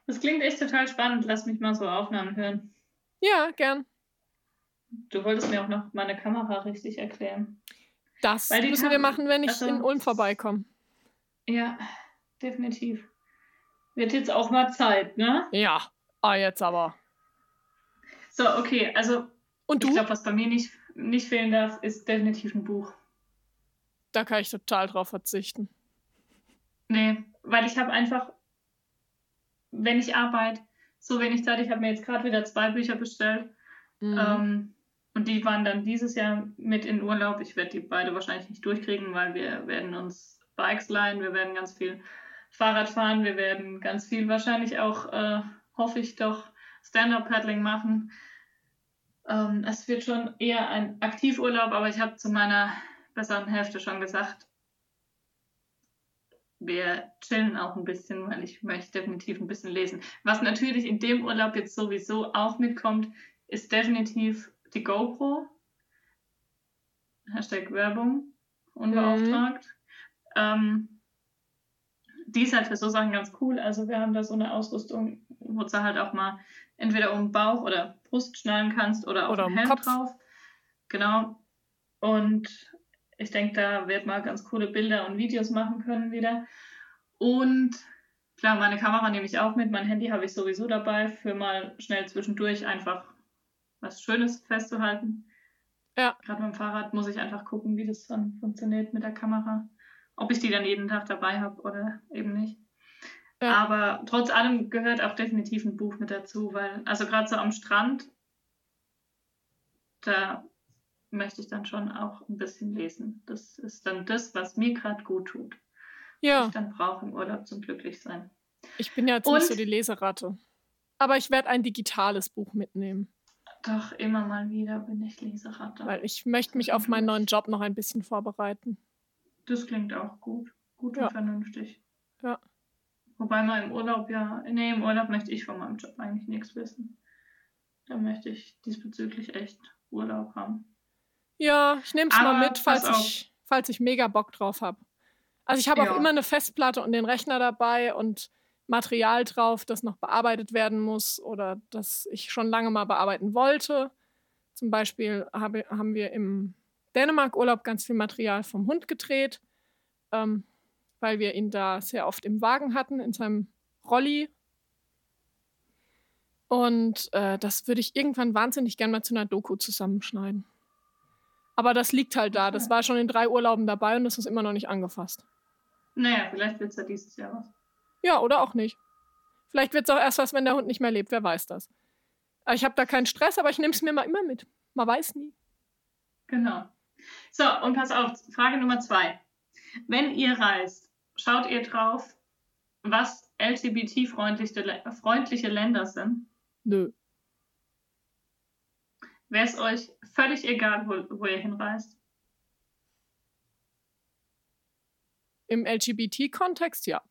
Das klingt echt total spannend. Lass mich mal so Aufnahmen hören. Ja, gern. Du wolltest mir auch noch meine Kamera richtig erklären. Das müssen Kam wir machen, wenn ich also, in Ulm vorbeikomme. Ja, definitiv. Wird jetzt auch mal Zeit, ne? Ja, ah, jetzt aber. So, okay, also Und du? ich glaube, was bei mir nicht, nicht fehlen darf, ist definitiv ein Buch. Da kann ich total drauf verzichten. Nee, weil ich habe einfach, wenn ich arbeite, so wenig Zeit. Ich habe mir jetzt gerade wieder zwei Bücher bestellt. Mhm. Ähm, und die waren dann dieses Jahr mit in Urlaub. Ich werde die beide wahrscheinlich nicht durchkriegen, weil wir werden uns Bikes leihen, wir werden ganz viel Fahrrad fahren, wir werden ganz viel wahrscheinlich auch, äh, hoffe ich doch, Stand-Up-Paddling machen. Ähm, es wird schon eher ein Aktivurlaub, aber ich habe zu meiner besseren Hälfte schon gesagt, wir chillen auch ein bisschen, weil ich möchte definitiv ein bisschen lesen. Was natürlich in dem Urlaub jetzt sowieso auch mitkommt, ist definitiv die GoPro. Hashtag Werbung, unbeauftragt. Mhm. Ähm, die ist halt für so Sachen ganz cool. Also wir haben da so eine Ausrüstung, wo du halt auch mal entweder um den Bauch oder Brust schnallen kannst oder auf oder den Helm Kopf. drauf. Genau. Und ich denke, da wird mal ganz coole Bilder und Videos machen können wieder. Und klar, meine Kamera nehme ich auch mit. Mein Handy habe ich sowieso dabei, für mal schnell zwischendurch einfach was Schönes festzuhalten. Ja. Gerade beim Fahrrad muss ich einfach gucken, wie das dann funktioniert mit der Kamera. Ob ich die dann jeden Tag dabei habe oder eben nicht. Ja. Aber trotz allem gehört auch definitiv ein Buch mit dazu, weil, also gerade so am Strand, da möchte ich dann schon auch ein bisschen lesen. Das ist dann das, was mir gerade gut tut. Ja. Was ich dann brauche im Urlaub zum Glücklichsein. Ich bin ja jetzt Und, nicht so die Leseratte. Aber ich werde ein digitales Buch mitnehmen. Doch, immer mal wieder bin ich Leseratte. Weil ich möchte mich auf meinen neuen Job noch ein bisschen vorbereiten. Das klingt auch gut. Gut und ja. vernünftig. Ja. Wobei mal im Urlaub ja, nee, im Urlaub möchte ich von meinem Job eigentlich nichts wissen. Da möchte ich diesbezüglich echt Urlaub haben. Ja, ich nehme es mal mit, falls ich, falls ich mega Bock drauf habe. Also ich habe ja. auch immer eine Festplatte und den Rechner dabei und Material drauf, das noch bearbeitet werden muss oder das ich schon lange mal bearbeiten wollte. Zum Beispiel habe, haben wir im Dänemark-Urlaub ganz viel Material vom Hund gedreht, ähm, weil wir ihn da sehr oft im Wagen hatten, in seinem Rolli. Und äh, das würde ich irgendwann wahnsinnig gerne mal zu einer Doku zusammenschneiden. Aber das liegt halt da. Das war schon in drei Urlauben dabei und das ist immer noch nicht angefasst. Naja, vielleicht wird es ja dieses Jahr was. Ja, oder auch nicht. Vielleicht wird es auch erst was, wenn der Hund nicht mehr lebt. Wer weiß das. Ich habe da keinen Stress, aber ich nehme es mir mal immer mit. Man weiß nie. Genau. So, und pass auf, Frage Nummer zwei. Wenn ihr reist, schaut ihr drauf, was LGBT-freundliche Länder sind? Nö. Wäre es euch völlig egal, wo, wo ihr hinreist? Im LGBT-Kontext ja.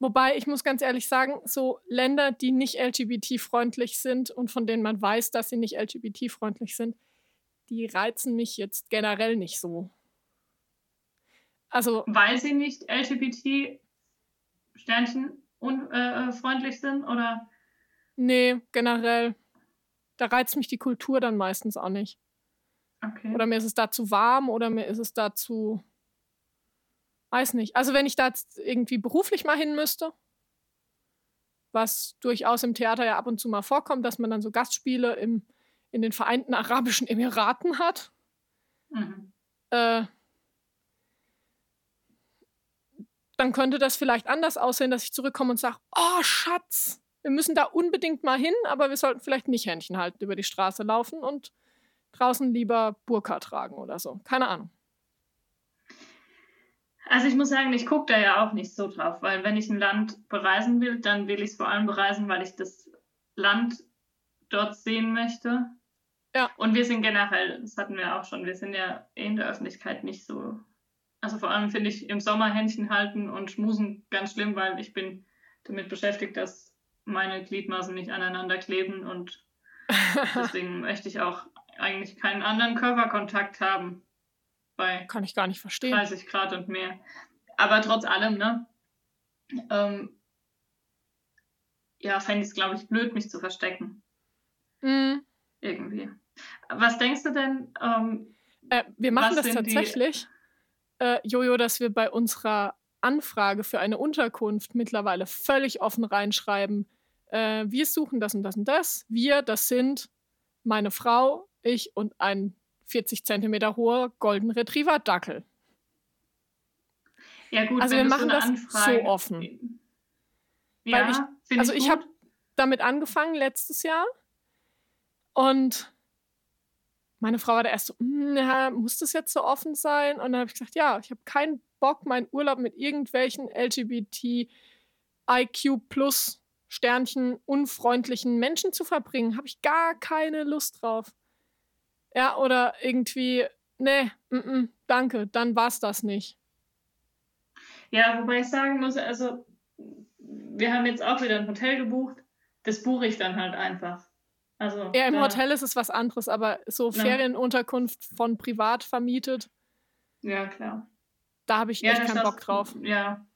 Wobei, ich muss ganz ehrlich sagen, so Länder, die nicht LGBT-freundlich sind und von denen man weiß, dass sie nicht LGBT-freundlich sind, die reizen mich jetzt generell nicht so. Also. Weil sie nicht LGBT-Sternchen unfreundlich äh, sind, oder? Nee, generell. Da reizt mich die Kultur dann meistens auch nicht. Okay. Oder mir ist es da zu warm oder mir ist es da zu Weiß nicht. Also wenn ich da jetzt irgendwie beruflich mal hin müsste, was durchaus im Theater ja ab und zu mal vorkommt, dass man dann so Gastspiele im, in den Vereinten Arabischen Emiraten hat. Mhm. Äh, dann könnte das vielleicht anders aussehen, dass ich zurückkomme und sage, oh Schatz, wir müssen da unbedingt mal hin, aber wir sollten vielleicht nicht Händchen halten, über die Straße laufen und draußen lieber Burka tragen oder so. Keine Ahnung. Also ich muss sagen, ich gucke da ja auch nicht so drauf, weil wenn ich ein Land bereisen will, dann will ich es vor allem bereisen, weil ich das Land dort sehen möchte. Ja. Und wir sind generell, das hatten wir auch schon, wir sind ja in der Öffentlichkeit nicht so. Also vor allem finde ich im Sommer Händchen halten und schmusen ganz schlimm, weil ich bin damit beschäftigt, dass meine Gliedmaßen nicht aneinander kleben und deswegen möchte ich auch eigentlich keinen anderen Körperkontakt haben bei Kann ich gar nicht verstehen. 30 Grad und mehr. Aber trotz allem, ne? Ähm, ja, fände ich es, glaube ich, blöd, mich zu verstecken. Mhm. Irgendwie. was denkst du denn? Ähm, äh, wir machen das tatsächlich, äh, Jojo, dass wir bei unserer Anfrage für eine Unterkunft mittlerweile völlig offen reinschreiben, äh, wir suchen das und das und das. Wir, das sind meine Frau, ich und ein 40 Zentimeter hoher Golden Retriever Dackel. Ja gut, also wir machen so das Anfrage so offen. Ja, ich, also ich, ich habe damit angefangen letztes Jahr und meine Frau war da erst so, hm, ja, muss das jetzt so offen sein? Und dann habe ich gesagt, ja, ich habe keinen Bock, meinen Urlaub mit irgendwelchen LGBT IQ plus Sternchen unfreundlichen Menschen zu verbringen. Habe ich gar keine Lust drauf. Ja, oder irgendwie, nee, m -m, danke, dann war's das nicht. Ja, wobei ich sagen muss, also wir haben jetzt auch wieder ein Hotel gebucht. Das buche ich dann halt einfach. Also, ja, im Hotel ist es was anderes, aber so ja. Ferienunterkunft von privat vermietet. Ja, klar. Da habe ich ja, echt keinen Bock drauf. Ja.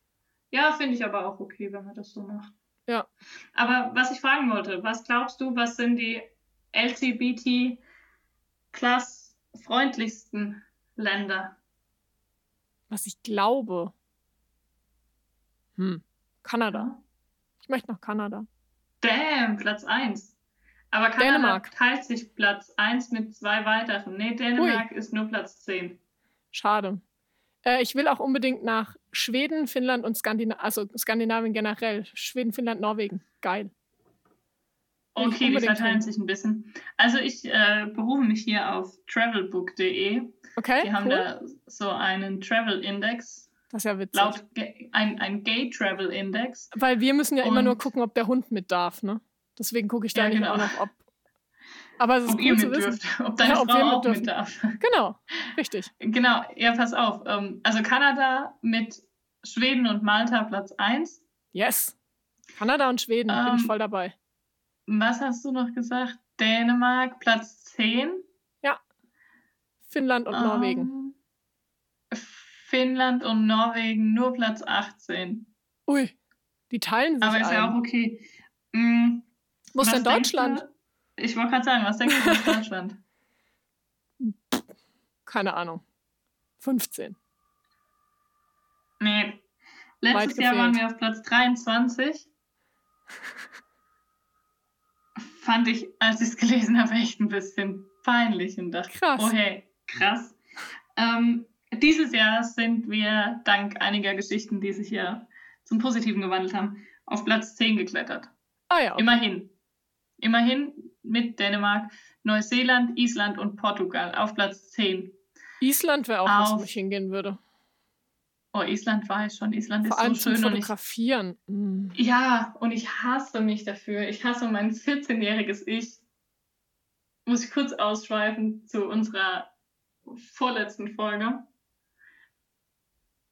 Ja, finde ich aber auch okay, wenn man das so macht. Ja. Aber was ich fragen wollte, was glaubst du, was sind die LGBT-Class-freundlichsten Länder? Was ich glaube. Hm. Kanada. Ich möchte nach Kanada. Damn, Platz 1. Aber Kanada Dänemark. teilt sich Platz 1 mit zwei weiteren. Nee, Dänemark Ui. ist nur Platz 10. Schade. Äh, ich will auch unbedingt nach Schweden, Finnland und Skandinavien, also Skandinavien generell. Schweden, Finnland, Norwegen. Geil. Okay, die verteilen sich ein bisschen. Also ich äh, berufe mich hier auf travelbook.de. Okay. Die haben cool. da so einen Travel Index das ist ja witzig. Laut ein, ein Gay Travel Index. Weil wir müssen ja Und immer nur gucken, ob der Hund mit darf, ne? Deswegen gucke ich da ja, nicht genau. auch noch, ob. Aber es ist ob cool ihr zu wissen. Dürft, ob deine ja, ob Frau auch mit, mit darf. Genau, richtig. Genau, ja, pass auf. Ähm, also Kanada mit Schweden und Malta Platz 1. Yes. Kanada und Schweden, ähm, bin ich ähm, voll dabei. Was hast du noch gesagt? Dänemark Platz 10. Ja. Finnland und ähm, Norwegen. Finnland und Norwegen nur Platz 18. Ui, die teilen sich. Aber ist ja auch okay. Mhm. Wo ist denn Deutschland? Ich wollte gerade sagen, was denkst du aus Deutschland? Keine Ahnung. 15. Nee. Letztes Jahr waren wir auf Platz 23. Fand ich, als ich es gelesen habe, echt ein bisschen peinlich und dachte, krass. oh hey, krass. Ähm, dieses Jahr sind wir, dank einiger Geschichten, die sich ja zum Positiven gewandelt haben, auf Platz 10 geklettert. Ah ja. Okay. Immerhin. Immerhin mit Dänemark, Neuseeland, Island und Portugal auf Platz 10. Island wäre auch auf, was, wo ich hingehen würde. Oh, Island war ich schon. Island Vor ist allem so schön. Zum Fotografieren. Ich, mm. Ja, und ich hasse mich dafür. Ich hasse mein 14-jähriges Ich. Muss ich kurz ausschweifen zu unserer vorletzten Folge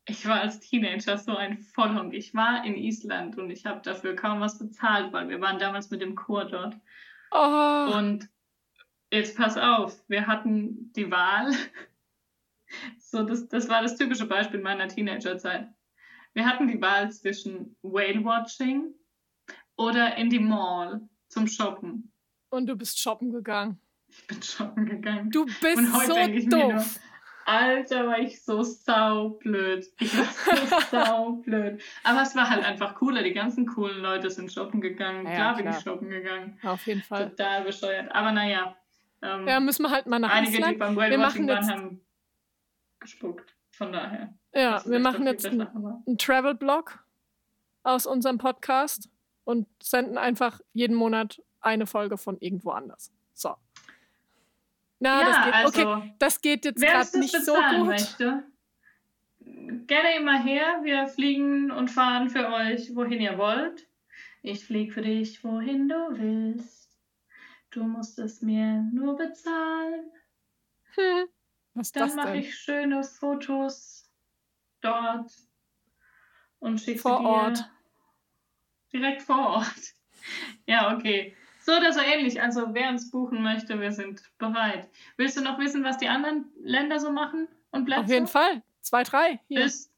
ich war als Teenager so ein Vollhunk. Ich war in Island und ich habe dafür kaum was bezahlt, weil wir waren damals mit dem Chor dort. Oh. Und jetzt pass auf, wir hatten die Wahl. So, das, das war das typische Beispiel meiner Teenagerzeit. Wir hatten die Wahl zwischen Whale Watching oder in die Mall zum Shoppen. Und du bist shoppen gegangen. Ich bin shoppen gegangen. Du bist so doof. Alter, war ich so saublöd. Ich war so saublöd. Aber es war halt einfach cooler. Die ganzen coolen Leute sind shoppen gegangen. Ja, klar, bin ich shoppen gegangen. Auf jeden Fall. Total bescheuert. Aber naja. Ähm, ja, müssen wir halt mal nach Einige, Island. die beim Whale Watching waren, haben gespuckt. Von daher. Ja, wir machen jetzt einen, einen Travel-Blog aus unserem Podcast und senden einfach jeden Monat eine Folge von irgendwo anders. So. Na, ja, das geht, also, okay, das geht jetzt gerade nicht so gut. Möchte, gerne immer her. Wir fliegen und fahren für euch, wohin ihr wollt. Ich fliege für dich, wohin du willst. Du musst es mir nur bezahlen. Hm. Was Dann mache ich schöne Fotos dort und schicke vor dir Ort. direkt vor Ort. Ja, okay. So oder so ähnlich. Also wer uns buchen möchte, wir sind bereit. Willst du noch wissen, was die anderen Länder so machen und Plätze? Auf jeden Fall. Zwei, drei. Hier. Öst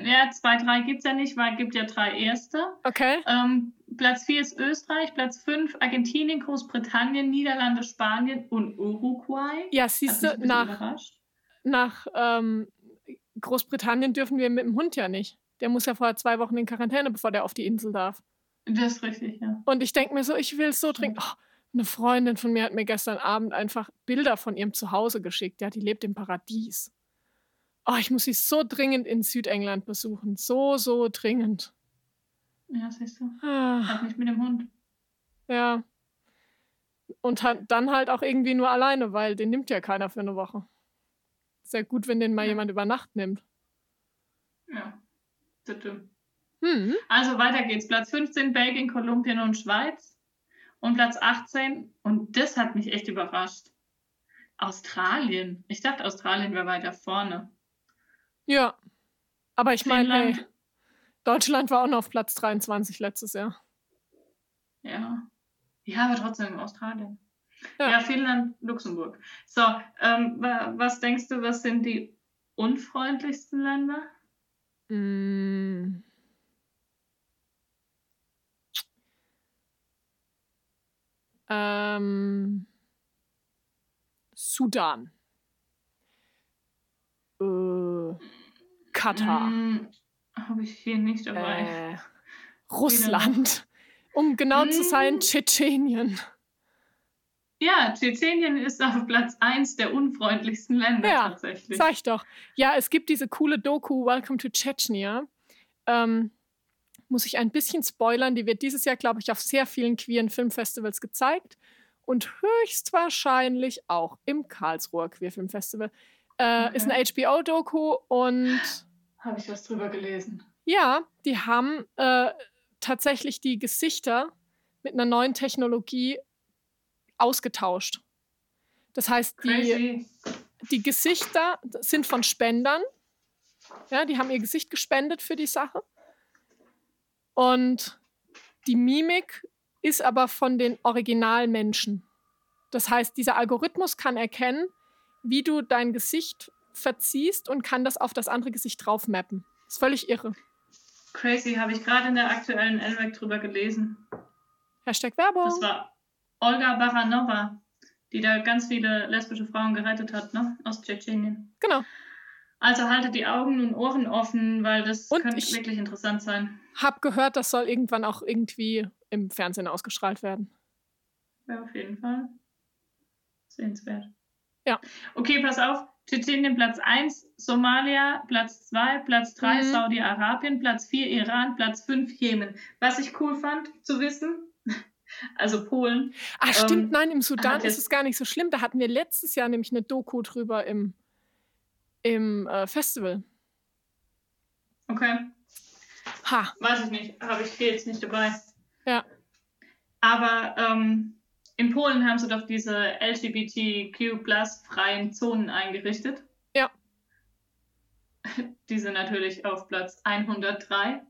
Ja, zwei, drei gibt es ja nicht, weil es gibt ja drei erste. Okay. Ähm, Platz 4 ist Österreich, Platz 5 Argentinien, Großbritannien, Niederlande, Spanien und Uruguay. Ja, siehst du, nach, nach ähm, Großbritannien dürfen wir mit dem Hund ja nicht. Der muss ja vorher zwei Wochen in Quarantäne, bevor der auf die Insel darf. Das ist richtig, ja. Und ich denke mir so, ich will es so trinken. Oh, eine Freundin von mir hat mir gestern Abend einfach Bilder von ihrem Zuhause geschickt. Ja, die lebt im Paradies. Oh, ich muss sie so dringend in Südengland besuchen. So, so dringend. Ja, siehst du. Ah. Halt nicht mit dem Hund. Ja. Und dann halt auch irgendwie nur alleine, weil den nimmt ja keiner für eine Woche. Sehr gut, wenn den mal ja. jemand über Nacht nimmt. Ja, bitte. Hm. Also weiter geht's. Platz 15 Belgien, Kolumbien und Schweiz. Und Platz 18, und das hat mich echt überrascht, Australien. Ich dachte, Australien wäre weiter vorne. Ja. Aber ich meine, hey, Deutschland war auch noch auf Platz 23 letztes Jahr. Ja. Ja, aber trotzdem Australien. Ja, ja Finnland, Luxemburg. So, ähm, was denkst du, was sind die unfreundlichsten Länder? Mm. Ähm, Sudan. Äh, Katar. Mm, Habe ich hier nicht dabei. Äh, Russland. Um genau mm. zu sein, Tschetschenien. Ja, Tschetschenien ist auf Platz 1 der unfreundlichsten Länder ja, tatsächlich. Sag ich doch. Ja, es gibt diese coole Doku Welcome to Chechnya. Ähm, muss ich ein bisschen spoilern. Die wird dieses Jahr, glaube ich, auf sehr vielen queeren Filmfestivals gezeigt und höchstwahrscheinlich auch im Karlsruher Queer Filmfestival. Äh, okay. Ist eine HBO-Doku und. Habe ich was drüber gelesen? Ja, die haben äh, tatsächlich die Gesichter mit einer neuen Technologie ausgetauscht. Das heißt, die, die Gesichter sind von Spendern. Ja, die haben ihr Gesicht gespendet für die Sache. Und die Mimik ist aber von den Originalmenschen. Das heißt, dieser Algorithmus kann erkennen, wie du dein Gesicht verziehst und kann das auf das andere Gesicht drauf mappen. Ist völlig irre. Crazy, habe ich gerade in der aktuellen LWAC drüber gelesen. Hashtag Werbung. Das war Olga Baranova, die da ganz viele lesbische Frauen gerettet hat, ne? Aus Tschetschenien. Genau. Also haltet die Augen und Ohren offen, weil das und könnte wirklich interessant sein. Hab gehört, das soll irgendwann auch irgendwie im Fernsehen ausgestrahlt werden. Ja, auf jeden Fall. Sehenswert. Ja. Okay, pass auf. Tschetschenien Platz 1, Somalia Platz 2, Platz 3 mhm. Saudi-Arabien, Platz 4 Iran, Platz 5 Jemen. Was ich cool fand zu wissen, also Polen. Ach stimmt, ähm, nein, im Sudan ist es gar nicht so schlimm. Da hatten wir letztes Jahr nämlich eine Doku drüber im, im äh, Festival. Okay. Ha. Weiß ich nicht, habe ich hier jetzt nicht dabei. Ja. Aber ähm, in Polen haben sie doch diese LGBTQ-freien Zonen eingerichtet. Ja. Die sind natürlich auf Platz 103.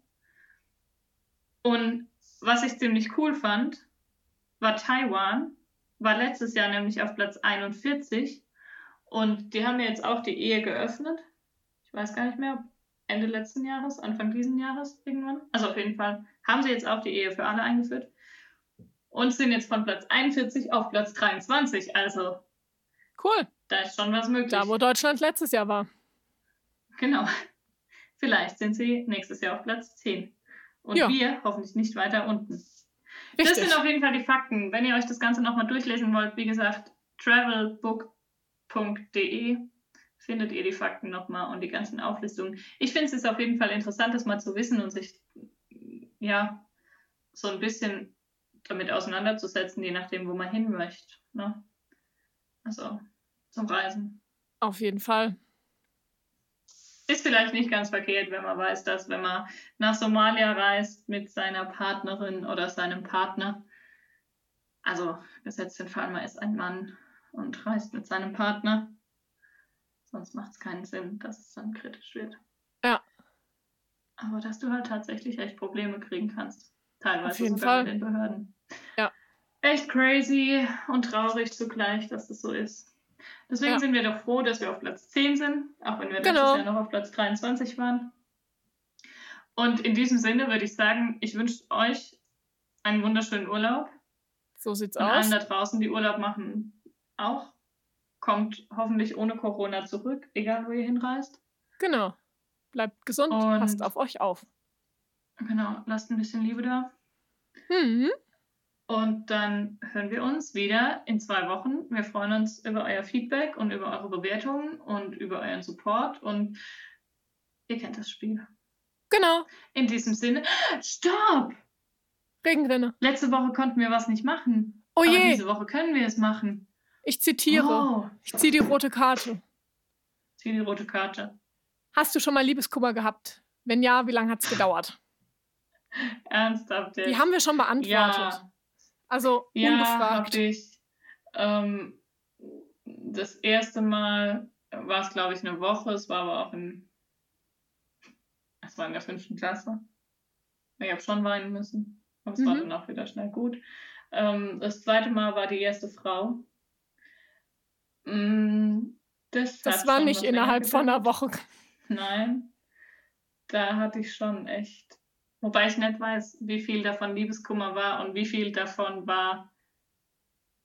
Und was ich ziemlich cool fand, war Taiwan. War letztes Jahr nämlich auf Platz 41. Und die haben ja jetzt auch die Ehe geöffnet. Ich weiß gar nicht mehr, Ende letzten Jahres, Anfang diesen Jahres irgendwann. Also auf jeden Fall haben sie jetzt auch die Ehe für alle eingeführt und sind jetzt von Platz 41 auf Platz 23. Also cool. Da ist schon was möglich. Da, wo Deutschland letztes Jahr war. Genau. Vielleicht sind sie nächstes Jahr auf Platz 10. Und ja. wir hoffentlich nicht weiter unten. Richtig. Das sind auf jeden Fall die Fakten. Wenn ihr euch das Ganze nochmal durchlesen wollt, wie gesagt, travelbook.de findet ihr die Fakten nochmal und die ganzen Auflistungen. Ich finde es auf jeden Fall interessant, das mal zu wissen und sich ja so ein bisschen damit auseinanderzusetzen, je nachdem, wo man hin möchte. Ne? Also zum Reisen. Auf jeden Fall. Ist vielleicht nicht ganz verkehrt, wenn man weiß, dass wenn man nach Somalia reist mit seiner Partnerin oder seinem Partner, also gesetzt den Fall, man ist ein Mann und reist mit seinem Partner, sonst macht es keinen Sinn, dass es dann kritisch wird. Ja. Aber dass du halt tatsächlich echt Probleme kriegen kannst. Teilweise jeden Fall. mit den Behörden. Ja. Echt crazy und traurig zugleich, dass das so ist. Deswegen ja. sind wir doch froh, dass wir auf Platz 10 sind, auch wenn wir genau. letztes Jahr noch auf Platz 23 waren. Und in diesem Sinne würde ich sagen, ich wünsche euch einen wunderschönen Urlaub. So sieht's Und aus. allen da draußen, die Urlaub machen, auch. Kommt hoffentlich ohne Corona zurück, egal wo ihr hinreist. Genau. Bleibt gesund, Und- passt auf euch auf. Genau, lasst ein bisschen Liebe da. Hm. Und dann hören wir uns wieder in zwei Wochen. Wir freuen uns über euer Feedback und über eure Bewertungen und über euren Support. Und ihr kennt das Spiel. Genau. In diesem Sinne, stopp! Regenrinne. Letzte Woche konnten wir was nicht machen. Oh aber je. diese Woche können wir es machen. Ich zitiere. Oh, Ich ziehe die rote Karte. zieh die rote Karte. Hast du schon mal Liebeskummer gehabt? Wenn ja, wie lange hat es gedauert? Ernsthaft jetzt. Die haben wir schon beantwortet. ja, Also ja, ungefragt. hab ich. Ähm, das erste Mal war es, glaube ich, eine Woche. Es war aber auch in. Es war in der fünften Klasse. Ich habe schon weinen müssen. Aber es war Mhm. dann auch wieder schnell gut. Ähm, das zweite Mal war die erste Frau. Mm, Das, Das war nicht innerhalb von einer. Woche. Nein. Da hatte ich schon echt. Wobei ich nicht weiß, wie viel davon Liebeskummer war und wie viel davon war,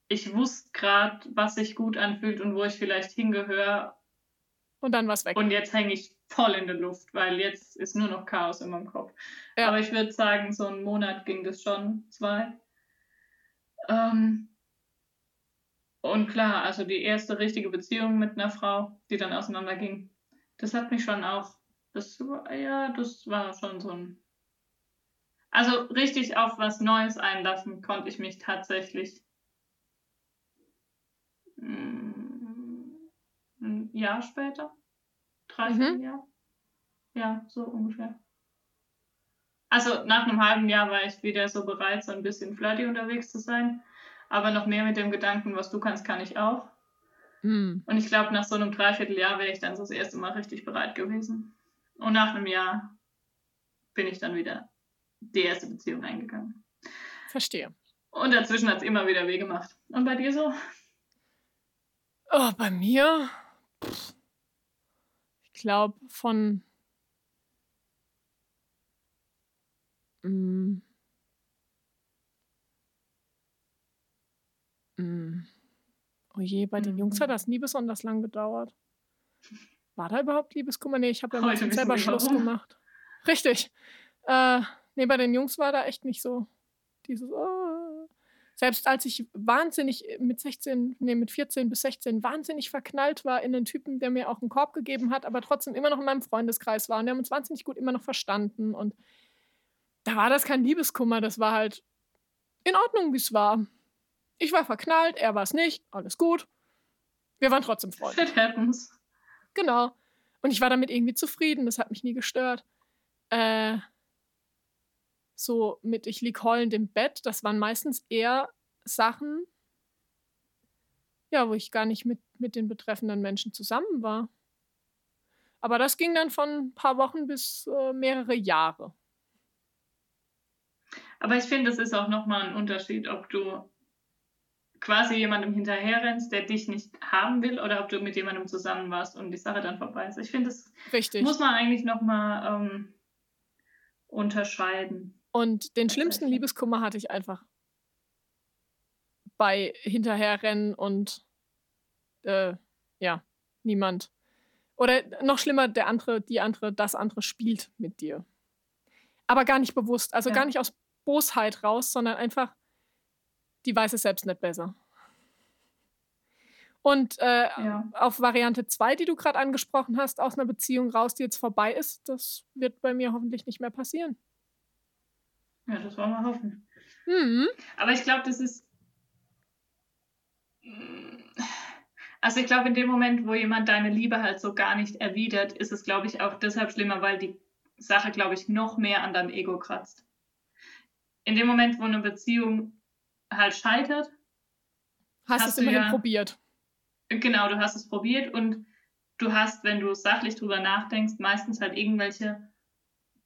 ich wusste gerade, was sich gut anfühlt und wo ich vielleicht hingehöre. Und dann war es weg. Und jetzt hänge ich voll in der Luft, weil jetzt ist nur noch Chaos in meinem Kopf. Ja. Aber ich würde sagen, so einen Monat ging das schon, zwei. Ähm, und klar, also die erste richtige Beziehung mit einer Frau, die dann auseinanderging, das hat mich schon auch, das war, ja, das war schon so ein. Also richtig auf was Neues einlassen konnte ich mich tatsächlich mm, ein Jahr später. Dreiviertel Mhm. Jahr. Ja, so ungefähr. Also nach einem halben Jahr war ich wieder so bereit, so ein bisschen flirty unterwegs zu sein. Aber noch mehr mit dem Gedanken, was du kannst, kann ich auch. Hm. Und ich glaube, nach so einem Dreivierteljahr wäre ich dann so das erste Mal richtig bereit gewesen. Und nach einem Jahr bin ich dann wieder die erste Beziehung eingegangen. Verstehe. Und dazwischen hat es immer wieder weh gemacht. Und bei dir so? Oh, bei mir? Pff. Ich glaube, von. Mm. Mm. Oh je, bei den Jungs hat Mhm. das nie besonders lang gedauert. War da überhaupt Liebeskummer? Nee, ich habe ja meistens selber Schluss warum. gemacht. Richtig. Äh, nee, bei den Jungs war da echt nicht so dieses. Oh. Selbst als ich wahnsinnig mit 16, nee, mit 14 bis 16 wahnsinnig verknallt war in einen Typen, der mir auch einen Korb gegeben hat, aber trotzdem immer noch in meinem Freundeskreis war. Und wir haben uns wahnsinnig gut immer noch verstanden. Und da war das kein Liebeskummer, das war halt in Ordnung, wie es war. Ich war verknallt, er war es nicht, alles gut. Wir waren trotzdem Freunde. Shit happens. Genau. Und ich war damit irgendwie zufrieden, das hat mich nie gestört. Äh, so mit ich lieg heulend im Bett, das waren meistens eher Sachen, ja, wo ich gar nicht mit, mit den betreffenden Menschen zusammen war. Aber das ging dann von ein paar Wochen bis äh, mehrere Jahre. Aber ich finde, es ist auch nochmal ein Unterschied, ob du quasi jemandem hinterherrennst, der dich nicht haben will, oder ob du mit jemandem zusammen warst und die Sache dann vorbei ist. Ich finde, das Richtig. muss man eigentlich nochmal ähm, unterscheiden. Und den schlimmsten Tatsächlich. Liebeskummer hatte ich einfach bei Hinterherrennen und äh, ja, niemand. Oder noch schlimmer, der andere, die andere, das andere spielt mit dir. Aber gar nicht bewusst, also Ja. gar nicht aus Bosheit raus, sondern einfach, die weiß es selbst nicht besser. Und äh, Ja. auf Variante 2, die du gerade angesprochen hast, aus einer Beziehung raus, die jetzt vorbei ist, das wird bei mir hoffentlich nicht mehr passieren. Ja, das wollen wir hoffen. Hm. Aber ich glaube, das ist. Mm, Also ich glaube, in dem Moment, wo jemand deine Liebe halt so gar nicht erwidert, ist es, glaube ich, auch deshalb schlimmer, weil die Sache, glaube ich, noch mehr an deinem Ego kratzt. In dem Moment, wo eine Beziehung halt scheitert, Hast, Hast es du immerhin ja- probiert. genau, du hast es probiert und du hast, wenn du sachlich drüber nachdenkst, meistens halt irgendwelche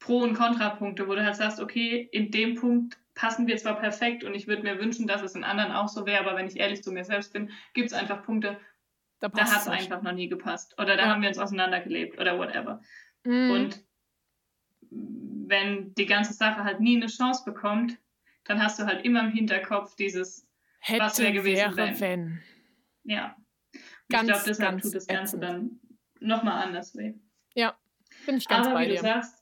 Pro- und Kontrapunkte, wo du halt sagst, okay, in dem Punkt passen wir zwar perfekt und ich würde mir wünschen, dass es in anderen auch so wäre, aber wenn ich ehrlich zu mir selbst bin, gibt es einfach Punkte, Da da hat es einfach noch nie gepasst oder da Ja. haben wir uns auseinandergelebt oder whatever. Mhm. Und wenn die ganze Sache halt nie eine Chance bekommt, dann hast du halt immer im Hinterkopf dieses Hätte, was wäre gewesen, wäre, wenn. wenn. Ja. Ganz, ich glaube, deshalb tut das Ganze ätzend. dann nochmal anders weh. Ja, bin ich ganz Aber bei wie du dir. sagst,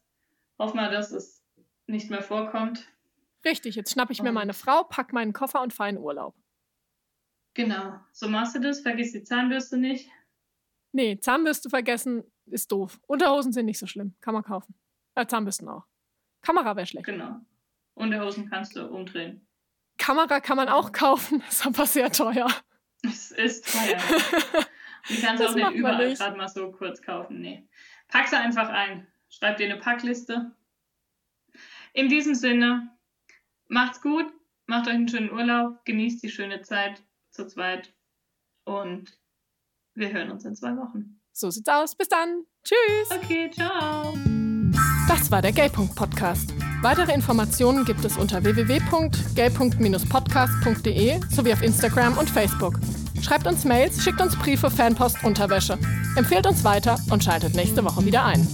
hoff mal, dass es nicht mehr vorkommt. Richtig, jetzt schnapp ich mir meine Frau, pack meinen Koffer und fahre in Urlaub. Genau. So machst du das, vergiss die Zahnbürste nicht. Nee, Zahnbürste vergessen ist doof. Unterhosen sind nicht so schlimm. Kann man kaufen. Äh, Zahnbürsten auch. Kamera wäre schlecht. Genau. Unterhosen kannst du umdrehen. Kamera kann man auch kaufen, ist aber sehr teuer. Es ist teuer. Die kannst du auch nicht überall gerade mal so kurz kaufen. Nee. Pack sie einfach ein. Schreib dir eine Packliste. In diesem Sinne, macht's gut, macht euch einen schönen Urlaub, genießt die schöne Zeit zu zweit und wir hören uns in zwei Wochen. So sieht's aus. Bis dann. Tschüss. Okay, ciao. Das war der Gaypunkt Podcast. Weitere Informationen gibt es unter www.gaypunkt-podcast.de sowie auf Instagram und Facebook. Schreibt uns Mails, schickt uns Briefe, Fanpost, Unterwäsche. Empfehlt uns weiter und schaltet nächste Woche wieder ein.